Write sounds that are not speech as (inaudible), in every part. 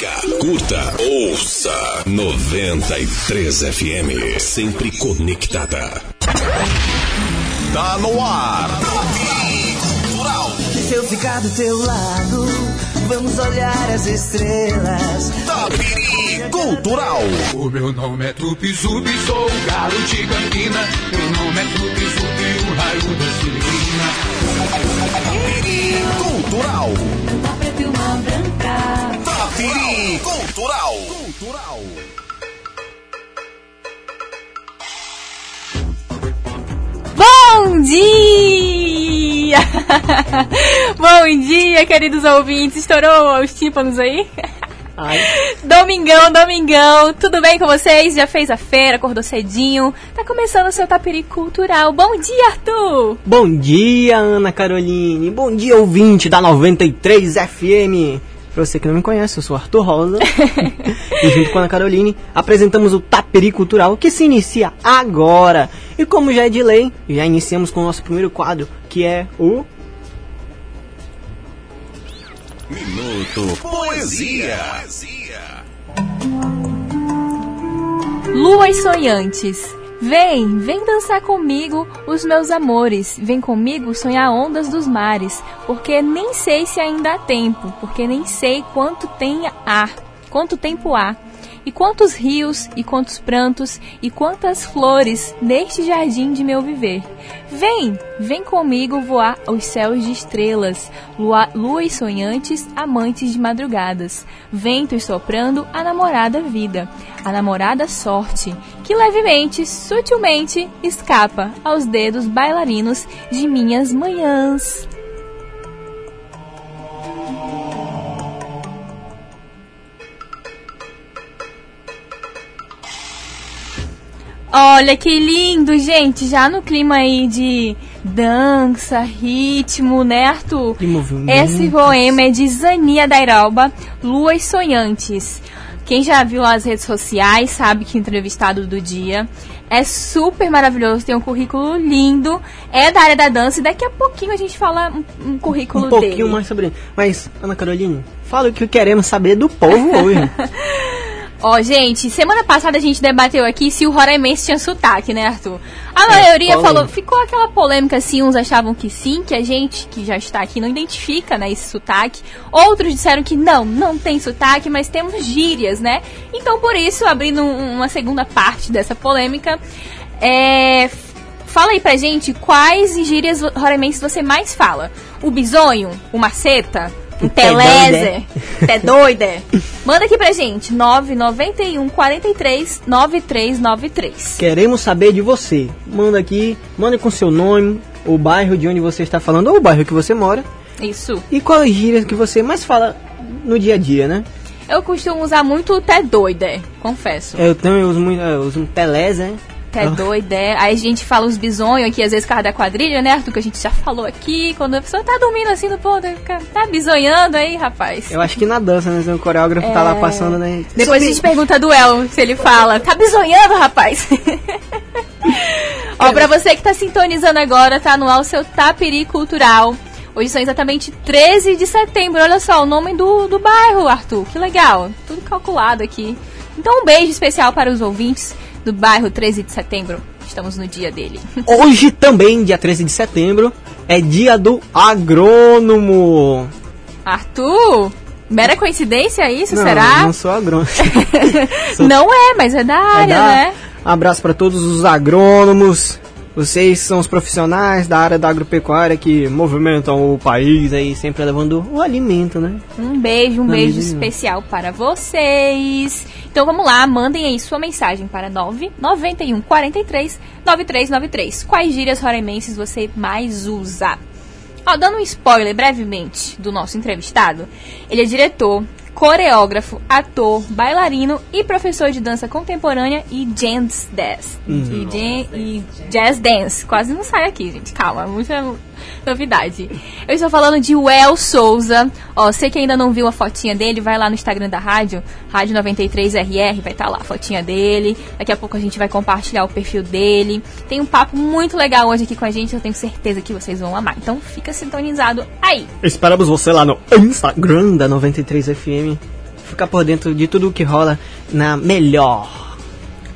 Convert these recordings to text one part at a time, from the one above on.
siga, curta, ouça 93 FM. Sempre conectada. Tá no ar. Cultural. Se eu ficar do teu lado, vamos olhar as estrelas. Tapiri Cultural. O meu nome é Tupi Zubi, sou o galo de Campina. Meu nome é Tupi Zubi, o raio da Filipina. Tapiri Cultural. Uma preta e uma branca. Tapiri Cultural. Cultural. Bom dia! (laughs) Bom dia, queridos ouvintes. Estourou os tímpanos aí? (laughs) Domingão, domingão, tudo bem com vocês? Já fez a feira, acordou cedinho? Tá começando o seu tapiri cultural. Bom dia, Arthur! Bom dia, Ana Caroline. Bom dia, ouvinte da 93 FM. Pra você que não me conhece, eu sou Arthur Rosa. (laughs) e junto com a Ana Caroline, apresentamos o Taperi Cultural, que se inicia agora. E como já é de lei, já iniciamos com o nosso primeiro quadro, que é o... Minuto Poesia. Luas sonhantes. Vem, vem dançar comigo, os meus amores. Vem comigo sonhar ondas dos mares, porque nem sei se ainda há tempo, porque nem sei quanto tem ar, quanto tempo há. E quantos rios, e quantos prantos, e quantas flores neste jardim de meu viver. Vem, vem comigo voar aos céus de estrelas, lua, luas sonhantes, amantes de madrugadas, ventos soprando a namorada vida, a namorada sorte, que levemente, sutilmente escapa aos dedos bailarinos de minhas manhãs. Olha que lindo, gente! Já no clima aí de dança, ritmo, né, Arthur? Esse poema é de Zania Dairalba, Luas Sonhantes. Quem já viu as redes sociais sabe que entrevistado do dia é super maravilhoso, tem um currículo lindo, é da área da dança e daqui a pouquinho a gente fala um, um currículo Um pouquinho dele. mais sobre ele. Mas, Ana Caroline, fala o que queremos saber do povo hoje. (laughs) Ó, gente, semana passada a gente debateu aqui se o roraimense tinha sotaque, né, Arthur? A É, maioria polêmica. falou, ficou aquela polêmica assim, uns achavam que sim, que a gente que já está aqui não identifica, né, esse sotaque. Outros disseram que não, não tem sotaque, mas temos gírias, né? Então, por isso, abrindo um- uma segunda parte dessa polêmica, é, Fala aí pra gente quais gírias roraimenses você mais fala. O bisonho, o maceta, teleze, té doida. Manda aqui pra gente, 991 43 9393. Queremos saber de você. Manda aqui, manda com seu nome, o bairro de onde você está falando, ou o bairro que você mora. Isso. E qual as gírias que você mais fala no dia a dia, né? Eu costumo usar muito o té doida, confesso. Eu também uso muito, eu uso um telés, né? Té doida. Aí a gente fala os bisonhos aqui, às vezes, causa da quadrilha, né, Arthur? Que a gente já falou aqui. Quando a pessoa tá dormindo assim no ponto, tá bisonhando aí, rapaz. Eu acho que na dança, né? O coreógrafo tá lá passando, né? Depois a gente pergunta do El se ele fala. Tá bisonhando, rapaz? (laughs) Ó, pra você que tá sintonizando agora, tá no ar o seu Tapiri Cultural. Hoje são exatamente 13 de setembro. Olha só, o nome do, do bairro, Arthur. Que legal. Tudo calculado aqui. Então, um beijo especial para os ouvintes do bairro 13 de setembro. Estamos no dia dele. (laughs) Hoje também, dia 13 de setembro, é dia do agrônomo. Arthur, mera coincidência isso, não, será? Não sou agrônomo. (laughs) sou- Não é, mas é da área, É da- né? Abraço para todos os agrônomos. Vocês são os profissionais da área da agropecuária que movimentam o país aí, sempre levando o alimento, né? Um beijo, um Não, beijo especial para vocês. Então vamos lá, mandem aí sua mensagem para 991 43 9393. Quais gírias roraimenses você mais usa? Ó, dando um spoiler brevemente do nosso entrevistado, ele é diretor, coreógrafo, ator, bailarino e professor de dança contemporânea e jazz dance. E, jan- e jazz dance. Quase não sai aqui, gente. Calma, muita novidade. Eu estou falando de Well Souza. Ó, você que ainda não viu a fotinha dele, vai lá no Instagram da rádio, Rádio 93RR, vai estar lá a fotinha dele. Daqui a pouco a gente vai compartilhar o perfil dele. Tem um papo muito legal hoje aqui com a gente, eu tenho certeza que vocês vão amar. Então fica sintonizado aí. Esperamos você lá no Instagram da 93FM. Ficar por dentro de tudo o que rola na melhor.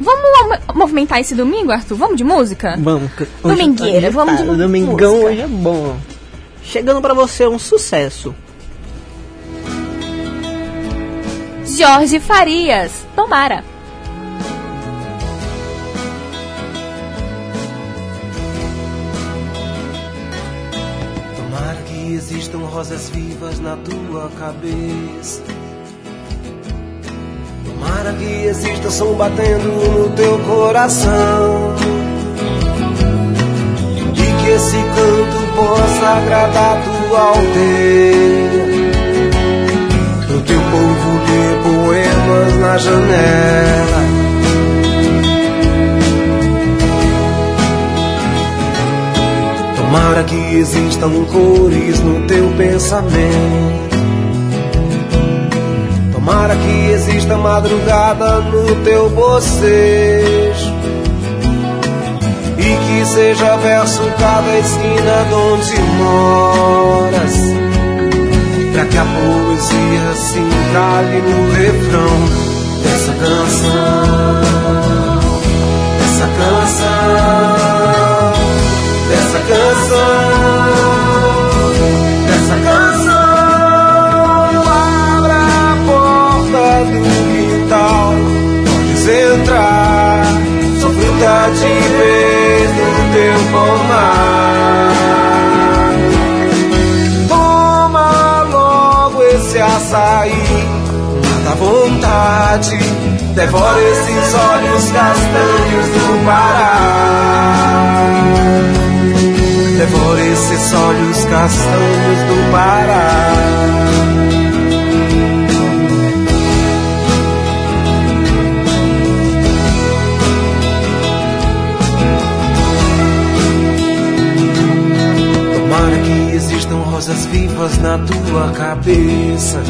Vamos mo- movimentar esse domingo, Arthur? Vamos de música? Vamos. hoje- Domingueira, vamos de tá, Domingão música. hoje é bom. Chegando pra você um sucesso. Jorge Farias, Tomara. Existam rosas vivas na tua cabeça. Tomara que exista som batendo no teu coração. E que esse canto possa agradar tua aldeia. Pro teu povo ler poemas na janela. Tomara que existam cores no teu pensamento. Tomara que exista madrugada no teu bocejo. E que seja verso cada esquina de onde moras. Pra que a poesia se encalhe no refrão dessa canção. Dessa canção dessa canção, dessa canção. Abra a porta do quintal, podes entrar. Sou fruta de vez no teu pomar. Toma logo esse açaí, mata a vontade. Devora esses olhos castanhos do Pará. Devora esses olhos castanhos do Pará. Tomara que existam rosas vivas na tua cabeça.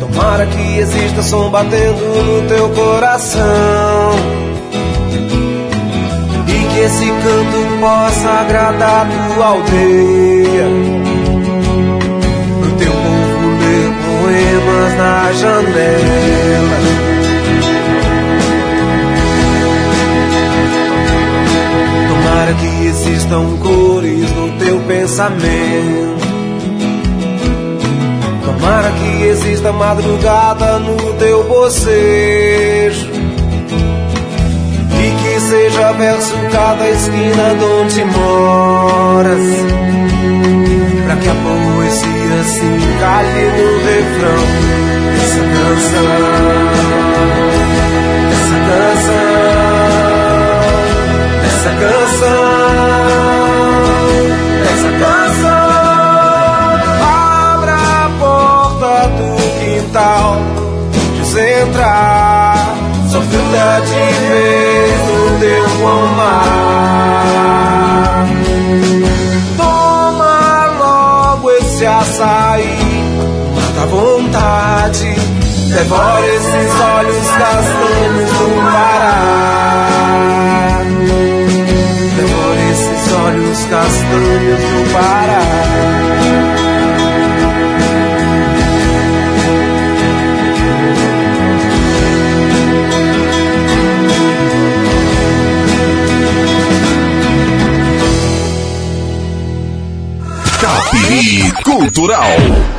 Tomara que exista som batendo no teu coração esse canto possa agradar tua aldeia. Pro teu povo ler poemas na janela. Tomara que existam cores no teu pensamento. Tomara que exista madrugada no teu bocejo. Seja verso cada esquina de onde moras. Pra que a poesia se encalhe no refrão dessa canção. Dessa canção. Pomar. Toma logo esse açaí. Mata a vontade. Devora esses Cultural.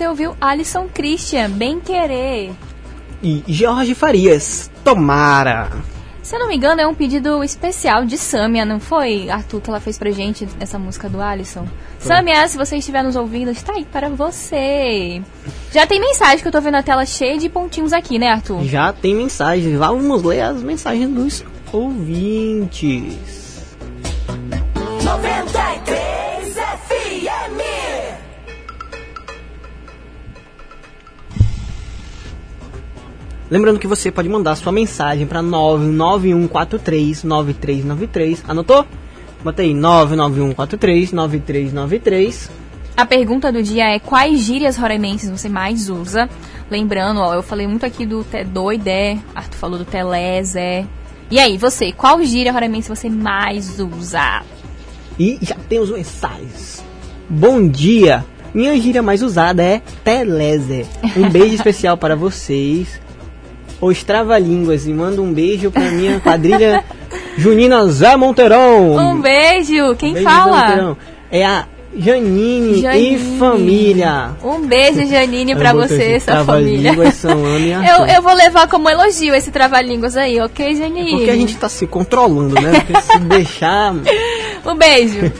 Você ouviu Alisson Christian, Bem Querer. E Jorge Farias, Tomara. Se eu não me engano, é um pedido especial de Samia, não foi, Arthur, que ela fez pra gente essa música do Alisson? Samia, se você estiver nos ouvindo, está aí para você. Já tem mensagem que eu tô vendo a tela cheia de pontinhos aqui, né, Arthur? Já tem mensagens. Vamos ler as mensagens dos ouvintes. Lembrando que você pode mandar sua mensagem para 991439393. Anotou? Bota aí 991439393. A pergunta do dia é quais gírias roraimenses você mais usa? Lembrando, ó, eu falei muito aqui do te doidé, Arthur falou do telezé. E aí, você, qual gíria roraimense você mais usa? E já temos mensagens. Bom dia! Minha gíria mais usada é Teleze. Um beijo (laughs) especial para vocês. Os Trava-Línguas. E manda um beijo para minha quadrilha (laughs) Junina Zé Monteirão. Um beijo! Quem Beijo, Zé fala? É a Janine, Janine. e família. Um beijo, Janine, pra boto você, aqui, sua família. São (laughs) e Eu, eu vou levar como elogio esse trava-línguas aí, ok, Janine? Porque a gente tá se controlando, né? Porque se (laughs) deixar Um beijo,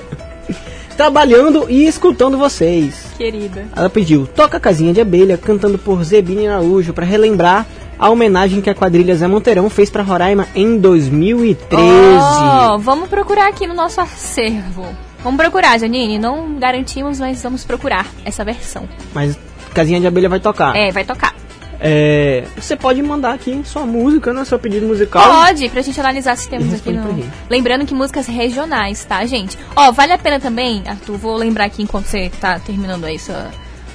trabalhando e escutando vocês. querida. Ela pediu Toca Casinha de Abelha, cantando por Zebini Araújo, para relembrar a homenagem que a quadrilha Zé Monteirão fez para Roraima em 2013. Oh, vamos procurar aqui no nosso acervo. Vamos procurar, Janine. Não garantimos, mas vamos procurar essa versão. Mas Casinha de Abelha vai tocar. É, vai tocar. É, você pode mandar aqui sua música, né? Seu pedido musical. Pode, pra gente analisar se temos aqui no. Lembrando que músicas regionais, tá, gente? Ó, vale a pena também, Arthur, vou lembrar aqui enquanto você tá terminando aí sua,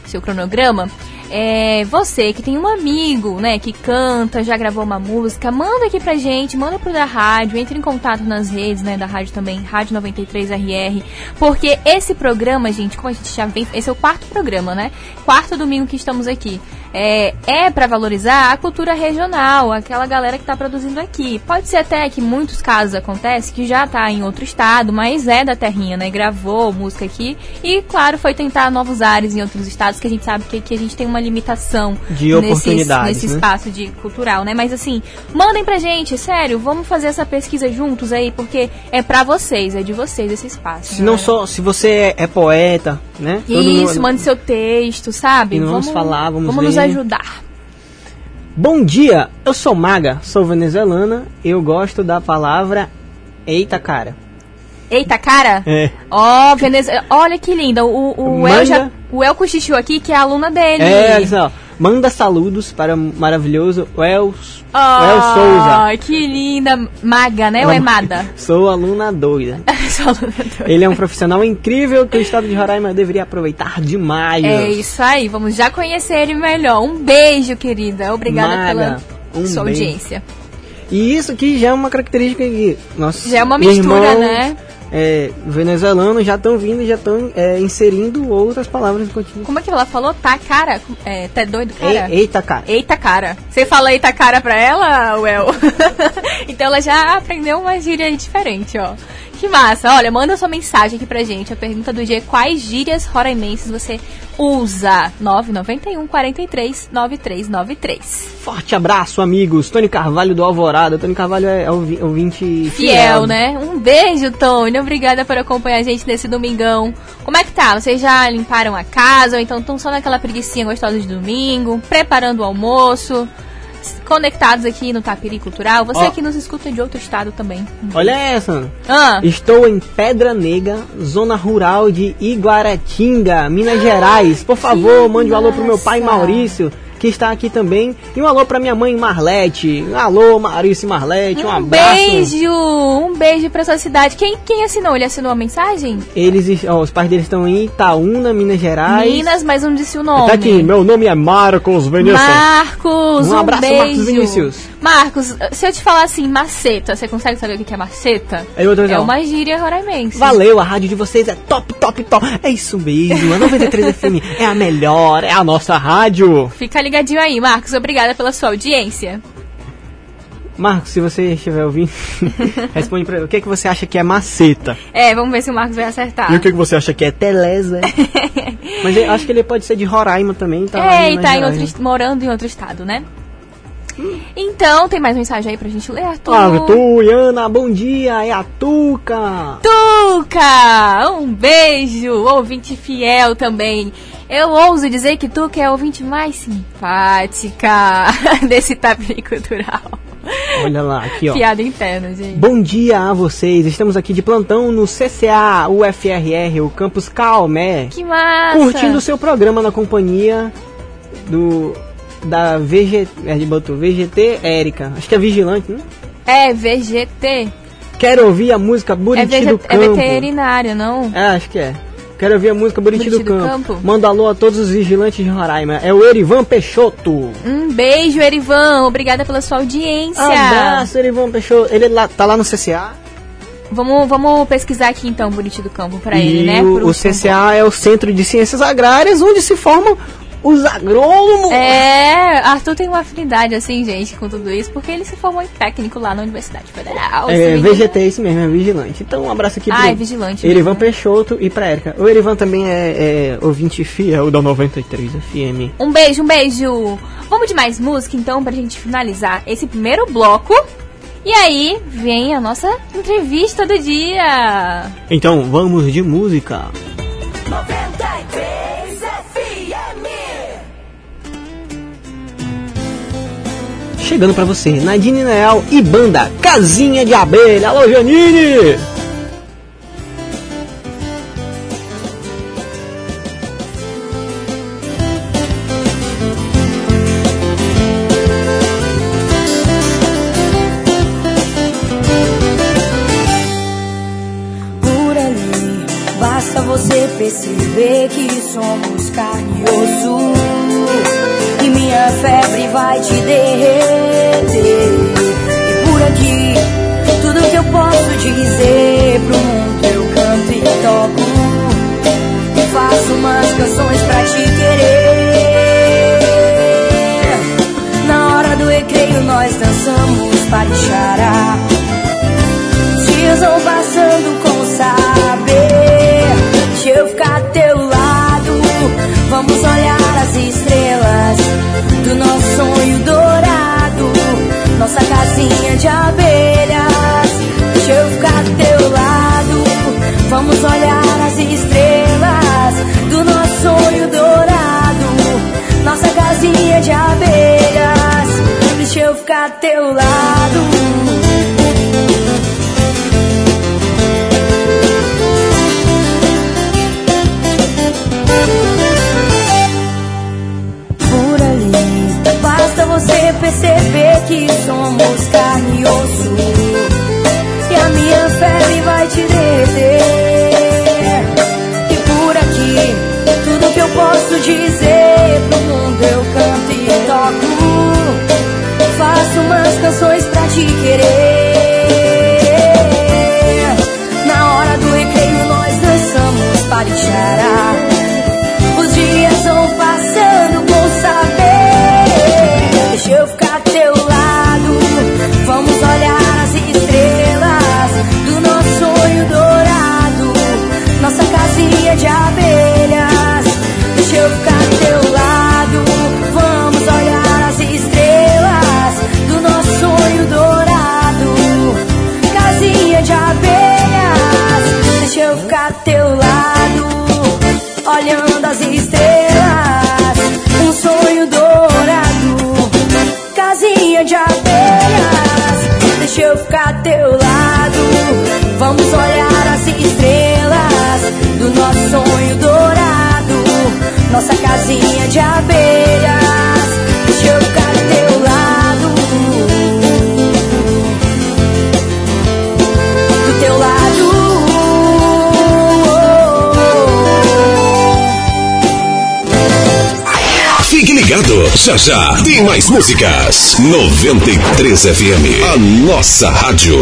seu cronograma. É, você que tem um amigo, né, que canta, já gravou uma música, manda aqui pra gente, manda pro da rádio, entre em contato nas redes, né, da rádio também, Rádio 93RR, porque esse programa, gente, como a gente já vem, esse é o quarto programa, né? Quarto domingo que estamos aqui. É, é para valorizar a cultura regional, aquela galera que tá produzindo aqui. Pode ser até que muitos casos acontece que já tá em outro estado, mas é da terrinha, né? Gravou música aqui e, claro, foi tentar novos ares em outros estados, que a gente sabe que, que a gente tem uma limitação De oportunidades, nesse né? espaço de cultural, né? Mas assim, mandem pra gente, sério, vamos fazer essa pesquisa juntos aí, porque é pra vocês, é de vocês esse espaço. Se não galera. só, se você é, é poeta, né? Isso, mundo- mande seu texto, sabe? E não vamos falar, vamos nos ver. Ajudar. Bom dia, eu sou Maga, sou venezuelana, eu gosto da palavra eita cara. Eita, cara! É. Ó, Venezuela. Olha que linda. O, o, Manda- El já, o El cochichou aqui, que é a aluna dele. É, olha só, manda saludos para o maravilhoso Els, Oh, El Souza. que linda. Maga, né? Ou é Mada? (laughs) Sou aluna doida. (laughs) Só aluna doida. Ele é um profissional incrível que o estado de Roraima deveria aproveitar demais. É isso aí, vamos já conhecer ele melhor. Um beijo, querida. Obrigada Maga, pela um sua beijo. audiência. E isso aqui já é uma característica que nossos Já é uma mistura, irmãos, né? É, venezuelanos já estão vindo e já estão é, inserindo outras palavras no continuo. Como é que ela falou? Tá, cara? É, tá doido, cara? E- Eita, cara. Eita cara. Você fala eita cara pra ela, Well? (laughs) então ela já aprendeu uma gíria diferente, ó. Que massa. Olha, manda sua mensagem aqui pra gente. A pergunta do dia é quais gírias roraimenses você usa? 991 43 9393. Forte abraço, amigos. Tony Carvalho do Alvorada. Tony Carvalho é ouvi- ouvinte fiel, Fiel, né? Um beijo, Tony. Obrigada por acompanhar a gente nesse domingão. Como é que tá? Vocês já limparam a casa? Ou então estão só naquela preguiçinha gostosa de domingo? Preparando o almoço? Conectados aqui no Tapiri Cultural? Você Ó. que nos escuta de outro estado também. Olha essa. Ah, Estou em Pedra Negra, zona rural de Iguaratinga, Minas Gerais. Por favor, mande um alô pro meu pai. Maurício, que está aqui também. E um alô pra minha mãe Marlete. Alô, Maurício e Marlete. Um, um abraço. beijo! Um beijo pra sua cidade. Quem, quem assinou? Ele assinou a mensagem? Eles, ó, os pais deles estão em Itaúna, Minas Gerais. Minas, mas não disse o nome. Tá aqui, meu nome é Marcos Vinícius. Marcos, Um um, abraço, beijo. Marcos Vinícius. Marcos, se eu te falar assim, maceta, você consegue saber o que é maceta? Eu É dizendo, uma gíria roraimense. Valeu, a rádio de vocês é top, top, top. É isso mesmo, a 93 FM é a melhor, é a nossa rádio. Fica ligadinho aí, Marcos. Obrigada pela sua audiência. Marcos, se você estiver ouvindo, (laughs) responde pra mim, o que, que você acha que é maceta? É, vamos ver se o Marcos vai acertar. E o que, que você acha que é telesa? (laughs) Mas eu acho que ele pode ser de Roraima também, tá lá é, e tá em outro, morando em outro estado, né? Então, tem mais mensagem aí pra gente ler, Arthur? Arthur, Iana, bom dia, é a Tuca. Tuca! Um beijo! Ouvinte fiel também. Eu ouso dizer que Tuca é a ouvinte mais simpática (laughs) desse tapete cultural. Olha lá, aqui ó. Piada interna, gente. Bom dia a vocês, estamos aqui de plantão no CCA, UFRR, o Campus Calmé. Que massa! curtindo o seu programa na companhia do da VG, é, ele botou VGT Érica, acho que é vigilante, né? É VGT. Quero ouvir a música É, Buriti vege- do é Campo. veterinário, não? É, acho que é. Quero ouvir a música Buriti, Buriti do, do Campo. Campo. Manda alô a todos os vigilantes de Roraima. É o Erivan Peixoto. Um beijo, Erivan. Obrigada pela sua audiência. Abraço, Erivan Peixoto. Ele lá, tá lá no CCA. Vamos, vamos pesquisar aqui então Buriti do Campo pra e ele, né? o, Pro o CCA é o Centro de Ciências Agrárias, onde se formam os agrônomos. É, Arthur tem uma afinidade assim, gente, com tudo isso, porque ele se formou em técnico lá na Universidade Federal. É, VGT, isso mesmo, é vigilante. Então, um abraço aqui Ah, é vigilante Erivan mesmo. Peixoto e pra Erika. O Erivan também é, é ouvinte fiel da 93 FM. Um beijo, um beijo. Vamos de mais música então pra gente finalizar esse primeiro bloco. E aí vem a nossa entrevista do dia. Então, vamos de música. Chegando pra você, Nadine Leal e banda Casinha de Abelha. Alô, Janine! Já tem mais músicas. 93 FM, a nossa rádio.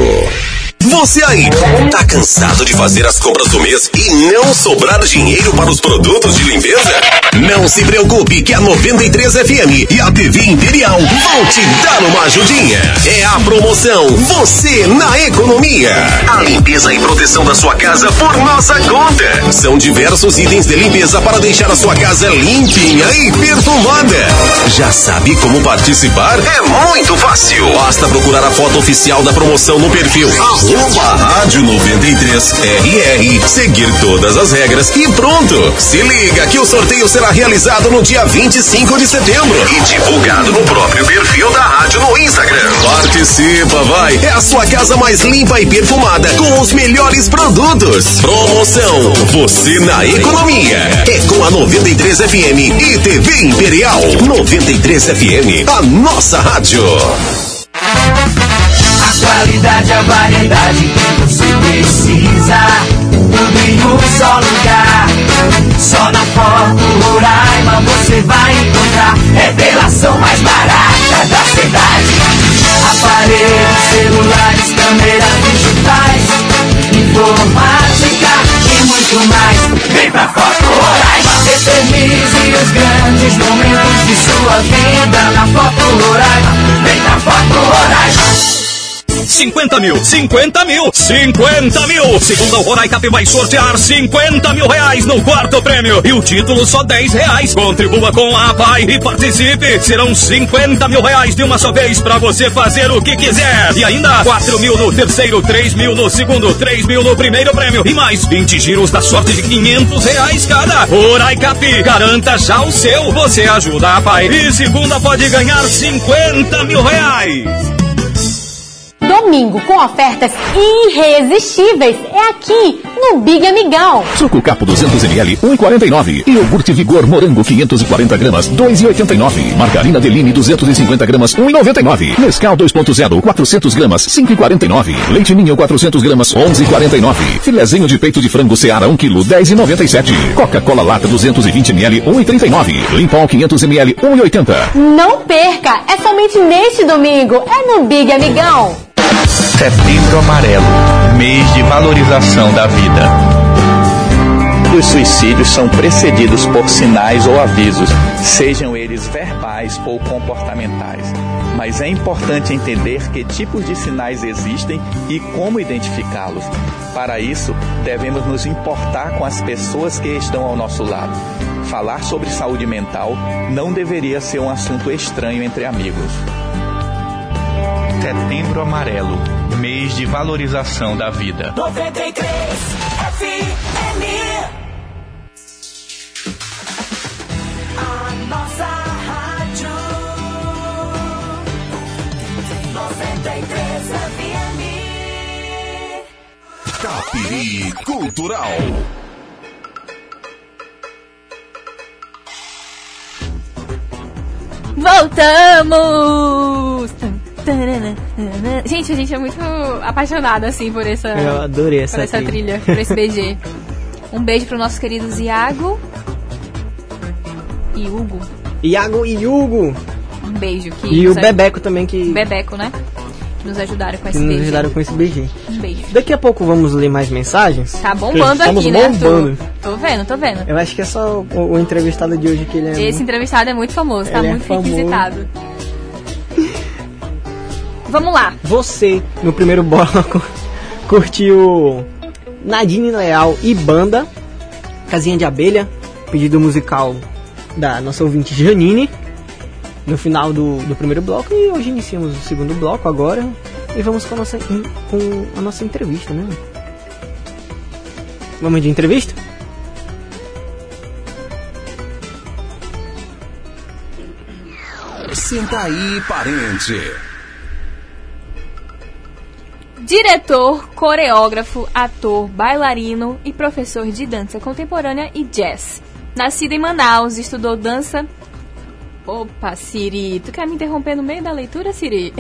Você aí, tá cansado de fazer as compras do mês e não sobrar dinheiro para os produtos de limpeza? Não se preocupe que a 93 FM e a TV Imperial vão te dar uma ajudinha. É a promoção Você na Economia. A limpeza e proteção da sua casa por nossa conta. São diversos itens de limpeza para deixar a sua casa limpinha e perfumada. Já sabe como participar? É muito fácil. Basta procurar a foto oficial da promoção no perfil arroba rádio 93 RR, seguir todas as regras e pronto. Se liga que o sorteio será realizado no dia 25 de setembro e divulgado no próprio perfil da rádio no Instagram. Participa, vai! É a sua casa mais limpa e perfumada com os melhores produtos. Promoção Você na Economia. É com a 93 FM e TV Imperial. 93 FM, a nossa rádio. A qualidade, a variedade que você precisa. Tudo em um só lugar. Roraima você vai encontrar. Revelação mais barata da cidade. Aparelhos, celulares, câmeras digitais. Informática e muito mais. Vem pra Foto Roraima. Eternize os grandes momentos de sua vida na Foto Roraima. Vem pra Foto Roraima. 50 mil, 50 mil, 50 mil. Segunda o Roraicap vai sortear 50 mil reais no quarto prêmio. E o título só 10 reais. Contribua com a PAI e participe. Serão 50 mil reais de uma só vez para você fazer o que quiser. E ainda 4 mil no terceiro, 3 mil no segundo, 3 mil no primeiro prêmio. E mais 20 giros da sorte de 500 reais cada. Roraicap, garanta já o seu. Você ajuda a PAI. E segunda pode ganhar 50 mil reais. Domingo com ofertas irresistíveis é aqui no Big Amigão. Suco Capo 200ml, 1,49. Iogurte Vigor Morango 540 gramas, 2,89. Margarina Deline 250 gramas, 1,99. Nescau 2.0, 400 gramas, 5,49. Leite Ninho 400 gramas, 11,49. Filezinho de peito de frango Seara 1 kg, 10,97. Coca-Cola Lata 220ml, 1,39. Limpol 500ml, 1,80. Não perca, é somente neste domingo, é no Big Amigão. Setembro Amarelo, mês de valorização da vida. Os suicídios são precedidos por sinais ou avisos, sejam eles verbais ou comportamentais. Mas é importante entender que tipos de sinais existem e como identificá-los. Para isso, devemos nos importar com as pessoas que estão ao nosso lado. Falar sobre saúde mental não deveria ser um assunto estranho entre amigos. Setembro Amarelo, mês de valorização da vida. 93 FM. A nossa rádio. 93 FM. Capiri Cultural. Voltamos! Gente, a gente é muito apaixonada, assim, por essa, Eu adorei essa por essa trilha. trilha, por esse BG. (laughs) Um beijo para nossos queridos Iago e Hugo. Iago e Hugo. Um beijo. Que E o nos aj- Bebeco também que, Bebeco, né? Que nos ajudaram com que esse nos BG. ajudaram com esse BG. Um beijo. Daqui a pouco vamos ler mais mensagens. Tá bombando Estamos aqui, né, bombando. Arthur? Tô vendo, tô vendo. Eu acho que é só o, o entrevistado de hoje que ele é. Esse entrevistado é muito famoso, tá é muito famoso. requisitado. Vamos lá. Você, no primeiro (laughs) bloco, curtiu Nadine Leal e Banda, Casinha de Abelha, pedido musical da nossa ouvinte Janine, no final do, do primeiro bloco. E hoje iniciamos o segundo bloco agora. E vamos com a nossa, com a nossa entrevista, né? Vamos de entrevista? Senta aí, parente. Diretor, coreógrafo, ator, bailarino e professor de dança contemporânea e jazz. Nascido em Manaus, estudou dança. Opa, Siri, tu quer me interromper no meio da leitura, Siri?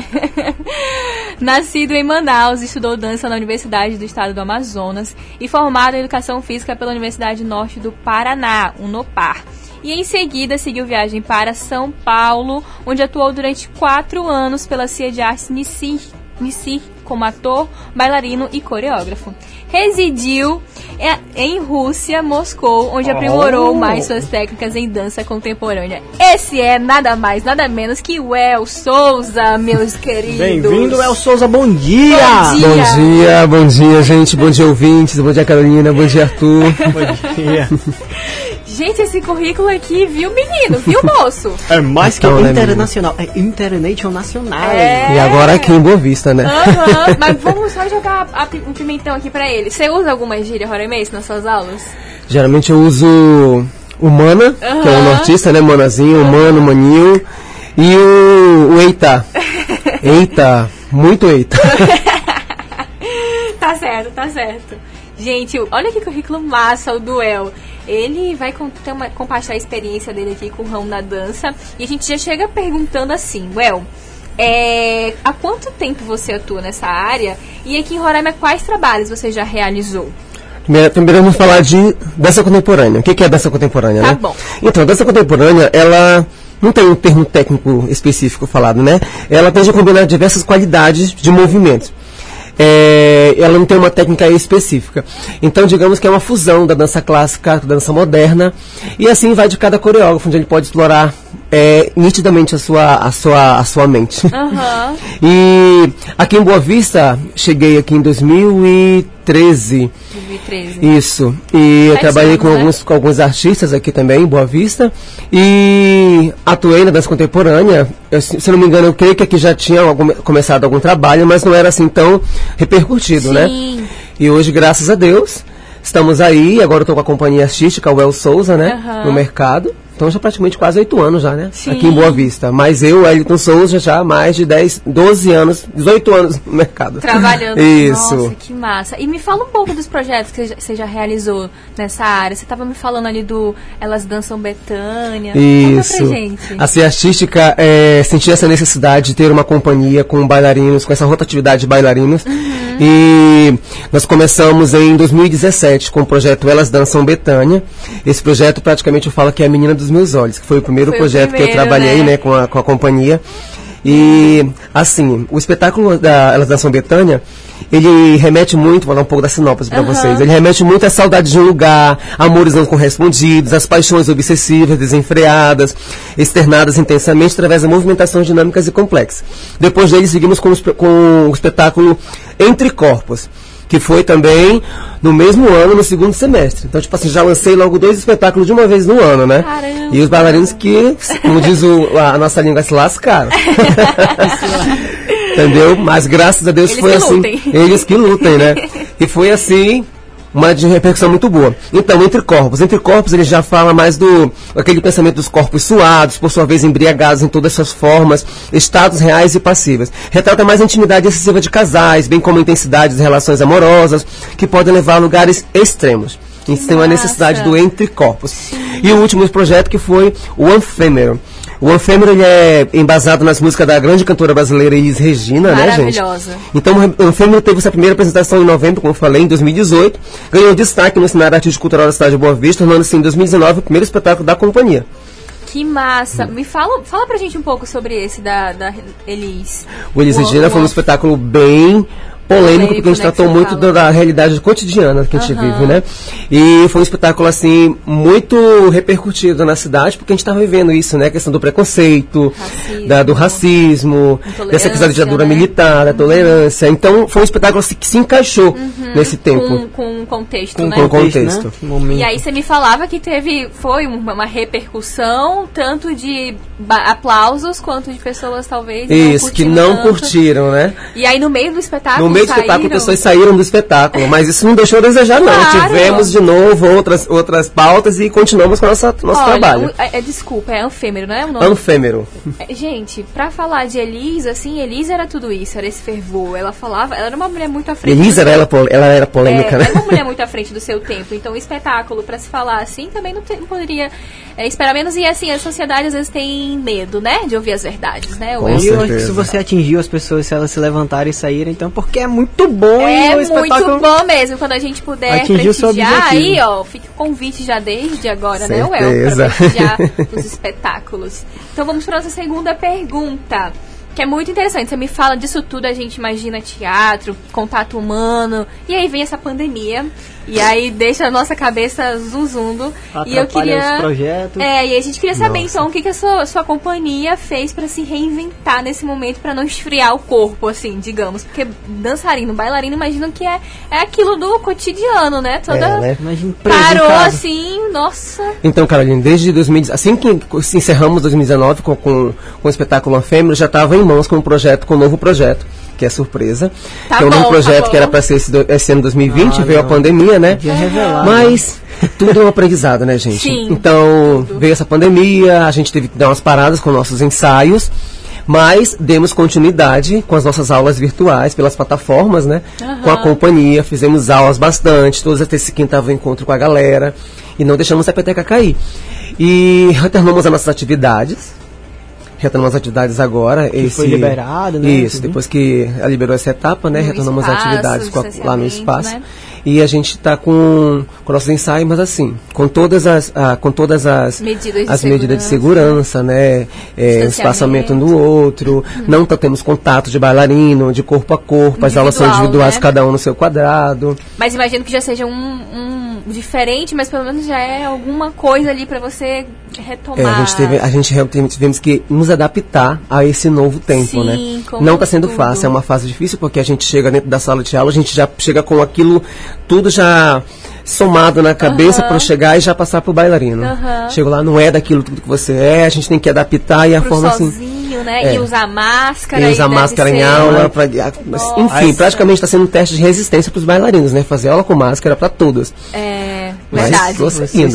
(laughs) Nascido em Manaus, estudou dança na Universidade do Estado do Amazonas e formado em Educação Física pela Universidade Norte do Paraná, UNOPAR. E em seguida seguiu viagem para São Paulo, onde atuou durante quatro anos pela CIA de Artes Nissi, Nissi como ator, bailarino e coreógrafo. Residiu é, em Rússia, Moscou, onde aprimorou Oh. mais suas técnicas em dança contemporânea. Esse é nada mais, nada menos que o El Souza, meus (laughs) queridos. Bem-vindo, El Souza, bom dia! Bom dia. Bom dia, bom dia, gente. Bom dia, ouvintes. Bom dia, Carolina. Bom dia, Arthur. Bom dia. (laughs) Gente, esse currículo aqui, viu, menino? Viu, moço? (laughs) É mais que Então, né, internacional, é internacional. É. E agora aqui em Boa Vista, né? Aham, (laughs) mas vamos só jogar a pi- um pimentão aqui pra ele. Você usa alguma gíria roremês nas suas aulas? Geralmente eu uso o Mana, que é o nortista, né? Manazinho, o Mano, o Maninho. E o, o Eita. (laughs) Eita, muito Eita. tá certo, tá certo. Gente, olha que currículo massa o duel. Ele vai ter uma- compartilhar a experiência dele aqui com o ramo da dança. E a gente já chega perguntando assim, Well, é, há quanto tempo você atua nessa área? E aqui em Roraima, quais trabalhos você já realizou? Primeiro, primeiro vamos falar de dança contemporânea. O que que é dança contemporânea, Tá né? bom. Então, dança contemporânea, ela não tem um termo técnico específico falado, né? Ela tende a combinar diversas qualidades de movimento. É, ela não tem uma técnica específica. Então, digamos que é uma fusão da dança clássica com a dança moderna. E assim vai de cada coreógrafo, onde ele pode explorar é, nitidamente a sua, a sua, a sua mente. Aham. (laughs) E aqui em Boa Vista, cheguei aqui em 2013. 2013. Isso. E eu trabalhei com né? alguns, com alguns artistas aqui também, em Boa Vista. E atuei na dança contemporânea. Eu, se não me engano, eu creio que aqui já tinha algum- começado algum trabalho, mas não era assim tão repercutido, né? Sim. E hoje, graças a Deus, estamos aí. Agora eu estou com a companhia artística, o El Souza, né? Aham. No mercado. Então já praticamente quase oito anos já, né? Sim. Aqui em Boa Vista. Mas eu, Elton Souza, já há mais de 10, 12 anos, 18 anos no mercado. Trabalhando. (laughs) Isso. Nossa, que massa. E me fala um pouco dos projetos que você já- realizou nessa área. Você estava me falando ali do Elas Dançam Betânia. Isso. Conta pra gente. A Cia Artística é, sentiu essa necessidade de ter uma companhia com bailarinos, com essa rotatividade de bailarinos. Uhum. E nós começamos em 2017 com o projeto Elas Dançam Betânia. Esse projeto praticamente eu falo que é a menina dos meus olhos, que foi o primeiro Foi o projeto que eu primeiro, trabalhei né? né, com, a, com a companhia. E assim, o espetáculo da Elas Dançam Betânia, ele remete muito, vou dar um pouco da sinopse para Aham. vocês. Ele remete muito à saudade de um lugar, amores não correspondidos, às paixões obsessivas, desenfreadas, externadas intensamente através de movimentações dinâmicas e complexas. Depois dele, seguimos com, o com o espetáculo Entre Corpos, que foi também no mesmo ano, no segundo semestre. Então, tipo assim, já lancei logo dois espetáculos de uma vez no ano, né? Caramba. E os bailarinos que, como diz o- a nossa língua, se lascaram. (laughs) Entendeu? Mas graças a Deus Eles foi que assim. lutem. Eles que lutem, né? E foi assim uma de repercussão muito boa. Então, entre corpos, entre corpos ele já fala mais do aquele pensamento dos corpos suados, por sua vez embriagados em todas suas formas, estados reais e passivas. Retrata mais a intimidade excessiva de casais, bem como a intensidade das relações amorosas, que podem levar a lugares extremos. Isso tem uma necessidade do entre corpos. E o último projeto que foi o Anfêmero. O Anfêmero ele é embasado nas músicas da grande cantora brasileira Elis Regina, né, gente? Maravilhosa. Então, o Anfêmero teve sua primeira apresentação em novembro, como eu falei, em 2018. Ganhou destaque no cenário artístico cultural da cidade de Boa Vista, tornando-se em 2019 o primeiro espetáculo da companhia. Que massa. Me fala, fala pra gente um pouco sobre esse da, da Elis. O Elis Regina foi um espetáculo bem polêmico, porque a gente né, que tratou você muito fala. da, da realidade cotidiana que a gente Aham. vive, né? E foi um espetáculo, assim, muito repercutido na cidade, porque a gente estava vivendo isso, né? A questão do preconceito, Racismo. da- do racismo, dessa questão da ditadura né? militar, da tolerância. Então, foi um espetáculo assim, que se encaixou nesse tempo. Com, com um contexto, Com né? com contexto. né? E aí você me falava que teve, foi uma, repercussão, tanto de aplausos quanto de pessoas talvez Isso, que curtindo não tanto. curtiram, né? E aí no meio do espetáculo No meio do espetáculo, pessoas saíram do espetáculo, mas isso não deixou a desejar, não. Claro. Tivemos de novo outras, outras pautas e continuamos com o nosso, nosso Olha, trabalho. o- é, é, desculpa, é anfêmero, não é o nome? Anfêmero. É, Gente, pra falar de Elisa, assim, Elisa era tudo isso, era esse fervor. Ela falava, ela era uma mulher muito à frente. Elisa, do era, seu- ela, ela era polêmica, é, né? era uma mulher (laughs) muito à frente do seu tempo. Então, o espetáculo, pra se falar assim, também não, te- não poderia é, esperar menos. E assim, a sociedade às vezes tem medo, né? De ouvir as verdades, né? Com E acho que se você atingiu as pessoas, se elas se levantarem e saírem, então porque é muito bom É e muito espetáculo bom mesmo, quando a gente puder Atingiu seu prestigiar, aí ó, fica o convite já desde agora, né, Well, Certeza. pra prestigiar (laughs) os espetáculos. Então vamos para nossa segunda pergunta, que é muito interessante. Você me fala disso tudo, a gente imagina teatro, contato humano, e aí vem essa pandemia, e aí deixa a nossa cabeça zuzundo. e eu Atrapalha queria. os projetos. É, e a gente queria saber Nossa. então o que, que a sua, sua companhia fez pra se reinventar nesse momento pra não esfriar o corpo, assim, digamos. Porque dançarino, bailarino, imagino que é, é aquilo do cotidiano, né? Toda. É, né? Imagina Parou assim, nossa. Então, Caroline, desde 2010, assim que encerramos 2019 com, com, com o espetáculo Anfêmero, já estava em mãos com um projeto, com um novo projeto, que é surpresa. Tá que é um novo tá projeto bom. que era para ser esse, do- esse ano 2020, Ah, veio a não. pandemia, né? Mas tudo é um aprendizado, né, gente? Sim, então, veio essa pandemia, a gente teve que dar umas paradas com nossos ensaios. Mas demos continuidade com as nossas aulas virtuais pelas plataformas, né? Com a companhia, fizemos aulas bastante, todas as terça e quinta eu encontro com a galera e não deixamos a peteca cair. E retornamos às nossas atividades. Retornamos às atividades agora. Que esse, foi liberado, né? Isso, depois que liberou essa etapa, né? No retornamos às espaço, atividades a- lá no espaço. né? E a gente está com, com nossos ensaios, mas assim, com todas as, ah, com todas as, Medidas de as medidas de segurança. segurança, né? É, espaçamento um do outro, não tá- temos contato de bailarino, de corpo a corpo, as aulas são individuais, né? cada um no seu quadrado. Mas imagino que já seja um, um diferente, mas pelo menos já é alguma coisa ali pra você retomar. É, a gente, teve, a gente realmente tivemos que nos adaptar a esse novo tempo, Sim, né? Não está sendo tudo. fácil, é uma fase difícil porque a gente chega dentro da sala de aula, a gente já chega com aquilo tudo já somado na cabeça Aham. para chegar e já passar pro bailarino. Aham. Chego lá, não é daquilo tudo que você é, a gente tem que adaptar e a Pro forma assim. Sozinho, né? É. E usar máscara. E usar máscara em ser- aula, pra, enfim, Nossa. praticamente está sendo um teste de resistência para os bailarinos, né? Fazer aula com máscara para todos. É, Mas Verdade.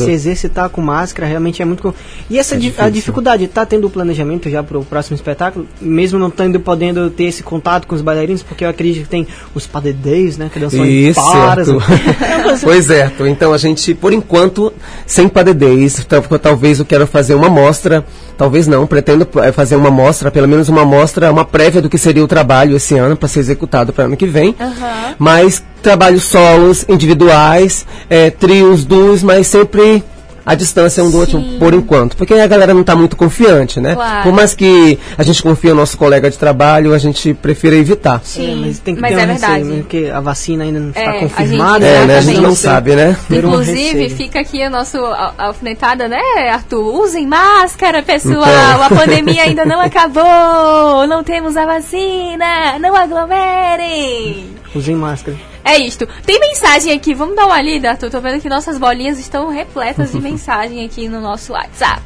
se exercitar com máscara realmente é muito. E essa di- a dificuldade, tá tendo o planejamento já pro próximo espetáculo, mesmo não tendo podendo ter esse contato com os bailarinos, porque eu acredito que tem os padedês, né? Que dançam em Isso, paras. Arthur. (laughs) pois é. Então a gente, por enquanto, sem padedez, tal- talvez eu quero fazer uma mostra, talvez não, pretendo eh, fazer uma mostra, pelo menos uma mostra, uma prévia do que seria o trabalho esse ano, para ser executado para ano que vem. Aham. Mas trabalhos solos, individuais, eh, trios, duos, mas sempre à distância um do outro, Sim. por enquanto. Porque a galera não está muito confiante, né? Claro. Por mais que a gente confie no nosso colega de trabalho, a gente prefere evitar. Sim, É, mas tem que mas ter é um receio, verdade. né, porque a vacina ainda não É, está a confirmada. gente- É, né? A gente não Exatamente. sabe, né? Um Inclusive, receio. fica aqui a nossa a- a alfinetada, né, Arthur? Usem máscara, pessoal! Então. A pandemia ainda não (laughs) acabou! Não temos a vacina! Não aglomerem! Usem máscara. É isto. Tem mensagem aqui, vamos dar uma lida, Arthur? Tô vendo que nossas bolinhas estão repletas de (laughs) mensagem aqui no nosso WhatsApp.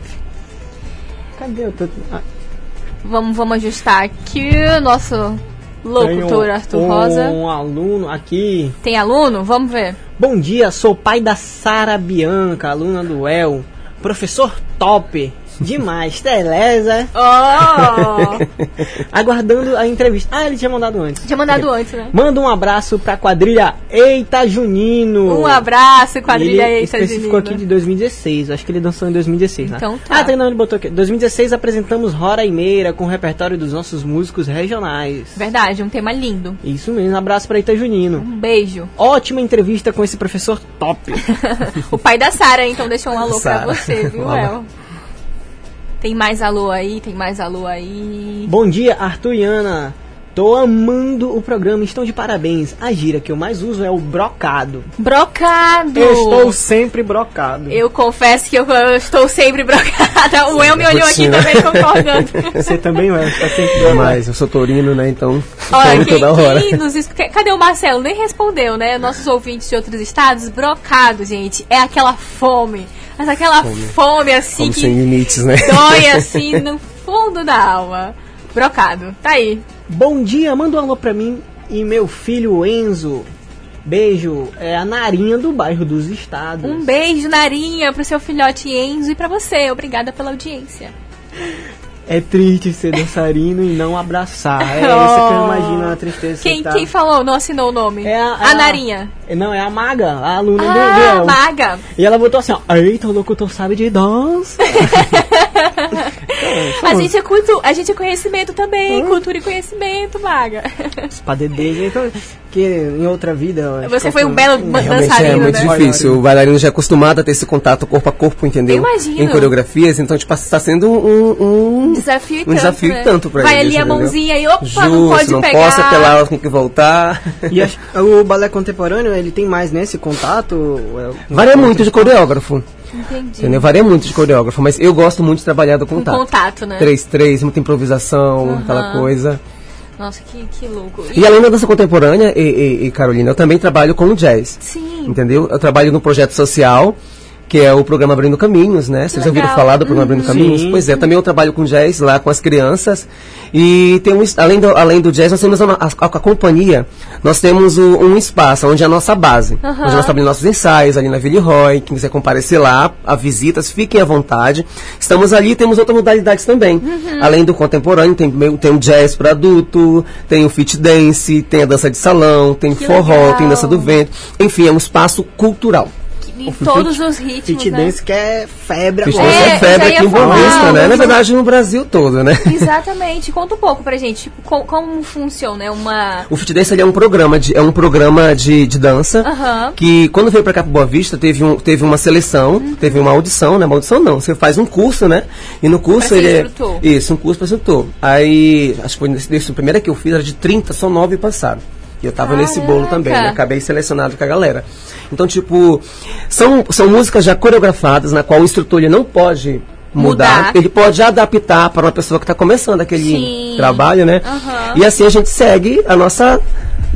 Cadê? Eu tô... ah, Vamos, vamos ajustar aqui o nosso locutor tenho Arthur um, Rosa. Um aluno aqui. Tem aluno? Vamos ver. Bom dia, sou pai da Sara Bianca, aluna do El. Professor top. Demais, Teleza. Oh! (laughs) Aguardando a entrevista. Ah, ele tinha mandado antes. Tinha mandado antes, né? Manda um abraço pra quadrilha Eita Junino. Um abraço, quadrilha ele Eita especificou Junino. aqui de 2016. Acho que ele dançou em 2016, né? Então tá. Ah, tem não, ele botou aqui. 2016 apresentamos Rora e Meira com o repertório dos nossos músicos regionais. Verdade, um tema lindo. Isso mesmo, abraço pra Eita Junino. Um beijo. Ótima entrevista com esse professor top. (laughs) o pai da Sara, então, deixou um alô pra Sara. você, viu, Um. El? Tem mais alô aí, tem mais alô aí. Bom dia, Arthur e Ana. Tô amando o programa, estão de parabéns. A gira que eu mais uso é o brocado. Brocado! Eu estou sempre brocado. Eu confesso que eu, eu estou sempre brocada. O El me olhou aqui também concordando. (laughs) Você também é, tá sempre É brocado. mais, eu sou taurino, né? Então, Olha, quem, toda hora. quem nos Cadê o Marcelo? Nem respondeu, né? Nossos ouvintes de outros estados, brocado, gente. É aquela fome. Mas aquela fome, assim Como que sem limites, né? dói (laughs) assim no fundo da alma. Brocado. Tá aí. Bom dia, manda um alô pra mim e meu filho Enzo. Beijo, é a Narinha do bairro dos Estados. Um beijo, Narinha, pro seu filhote Enzo e pra você. Obrigada pela audiência. (laughs) É triste ser dançarino e não abraçar. É isso que eu imagino a tristeza. que Quem, tá. quem falou? Não assinou o nome? É a, a Narinha. Não, é a Maga, a aluna do Ah, Del. Maga. E ela botou assim, ó, eita, o locutor sabe de dança. (laughs) A gente, é cultu a gente é conhecimento também. Cultura e conhecimento, Maga. Os padedeiros, então, que em outra vida... Você foi um belo Realmente é dançarino, muito né? difícil. O bailarino já é acostumado a ter esse contato corpo a corpo, entendeu? Eu imagino. Em coreografias, então, tipo, está sendo um, um, Desafio um tanto, desafio né? tanto pra Vai eles. ali a entendeu? mãozinha e opa, Justo, não pode não pegar. posso apelar, tem que voltar. E acho- o balé contemporâneo, ele tem mais nesse contato? É, Varia muito de coreógrafo. Entendi. Entendeu? Varia muito de coreógrafo, mas eu gosto muito de trabalhar do Com contato. contato, né? 3-3, muita improvisação, Aham. aquela coisa. Nossa, que, que louco. E além da dança contemporânea, e, e- e, Carolina, eu também trabalho com o jazz. Sim. Entendeu? Eu trabalho no projeto social, que é o programa Abrindo Caminhos, né? Vocês já ouviram falar do programa Abrindo Uhum. Caminhos? Sim. Pois é, também eu trabalho com jazz lá com as crianças. E temos, além do, além do jazz, nós temos a, a- a companhia, nós temos o- um espaço onde é a nossa base. Aham. Onde nós estamos abrindo nossos ensaios, ali na Villeroy. Quem quiser comparecer lá, a visitas, fiquem à vontade. Estamos ali, temos outras modalidades também. Uhum. Além do contemporâneo, tem, tem o jazz para adulto, tem o fit dance, tem a dança de salão, tem Que forró, legal. tem dança do vento. Enfim, é um espaço cultural. Em todos os ritmos, Fit né? dance que é febre Fit agora. dance É, é febre aqui em Boa. Vista, né? Na Uhum. verdade, no Brasil todo, né? (laughs) Exatamente. Conta um pouco pra gente. Tipo, co- como funciona? É uma... O Fit Dance ele é um programa de, é um programa de, de dança Aham. que quando veio pra cá pro Boa Vista teve, um, teve uma seleção, teve uma audição, né? Uma audição não, você faz um curso, né? E no curso Pra ser ele é-. Isso, um curso para instrutor. Aí, acho que foi nesse, nesse primeiro que eu fiz, era de 30, só 9 passaram. E eu tava nesse bolo também, né? Caraca. Acabei selecionado com a galera. Então, tipo, são, são músicas já coreografadas, na qual o instrutor ele não pode mudar, Mudar. ele pode adaptar para uma pessoa que está começando aquele Sim. trabalho, né? Aham. E assim a gente segue a nossa,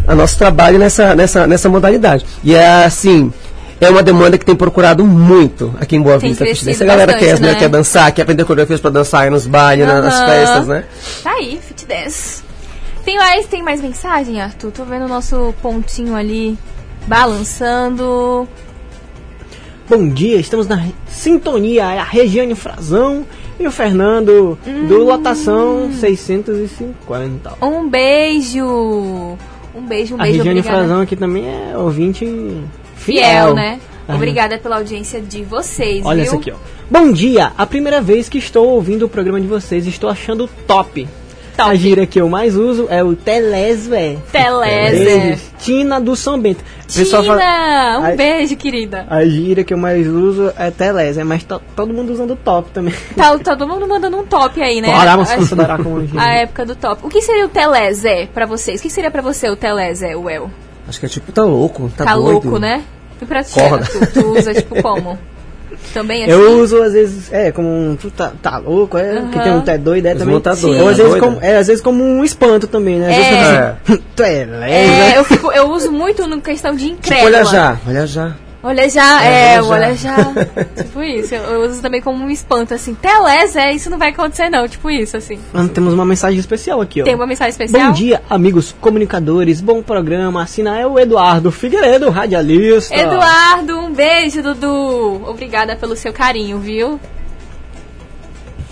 a nosso trabalho nessa, nessa, nessa modalidade. E é assim, é uma demanda que tem procurado muito aqui em Boa Tem Vista. Essa galera bastante, quer, né? né? quer dançar, quer aprender coreografias para dançar aí nos bailes, na- nas festas, né? Tá aí, Fit Dance. Tem mais, tem mais mensagem, Arthur? Tô vendo o nosso pontinho ali balançando. Bom dia, estamos na sintonia. É a Regiane Frazão e o Fernando Hum. do Lotação 650. Um beijo. Um beijo, um a beijo. Regiane obrigada. Frazão aqui também é ouvinte fiel, Fiel, né? Ah, Obrigada pela audiência de vocês, Olha viu? essa aqui, ó. Bom dia, a primeira vez que estou ouvindo o programa de vocês, estou achando top. A gíria que eu mais uso é o. Telésve. Beijo. Tina do São Bento. Tina, fala- um a- beijo, querida. A gíria que eu mais uso é Telésve, mas to- todo mundo usando top também. Tá, todo mundo mandando um top aí, né? Podemos A- considerar como gíria. A época do top. O que seria o Telezé pra vocês? O que seria pra você o Telezé, o El? Acho que é tipo, tá louco, tá, Tá, doido. louco, né? E pra ti, tu, tu usa tipo (laughs) como? Também assim? Eu uso às vezes, é, como um, tu tá, tá louco, é, que tem um tu é doido, é também. tá doido, Ou às tá vezes, como, é, às vezes como um espanto também, né? Às vezes É. assim, (laughs) tu é leve, É, né? eu, fico, eu uso muito no questão de Tipo, incrédula. olha já, olha já. Olha já, É, é, olha já. (laughs) tipo isso. Eu, uso também como um espanto, assim. Telezé, isso não vai acontecer não. Tipo isso, assim. Nós temos uma mensagem especial aqui, ó. Tem uma mensagem especial? Bom dia, amigos comunicadores, bom programa. Assina é o Eduardo Figueiredo, radialista. Eduardo, um beijo, Dudu. Obrigada pelo seu carinho, viu?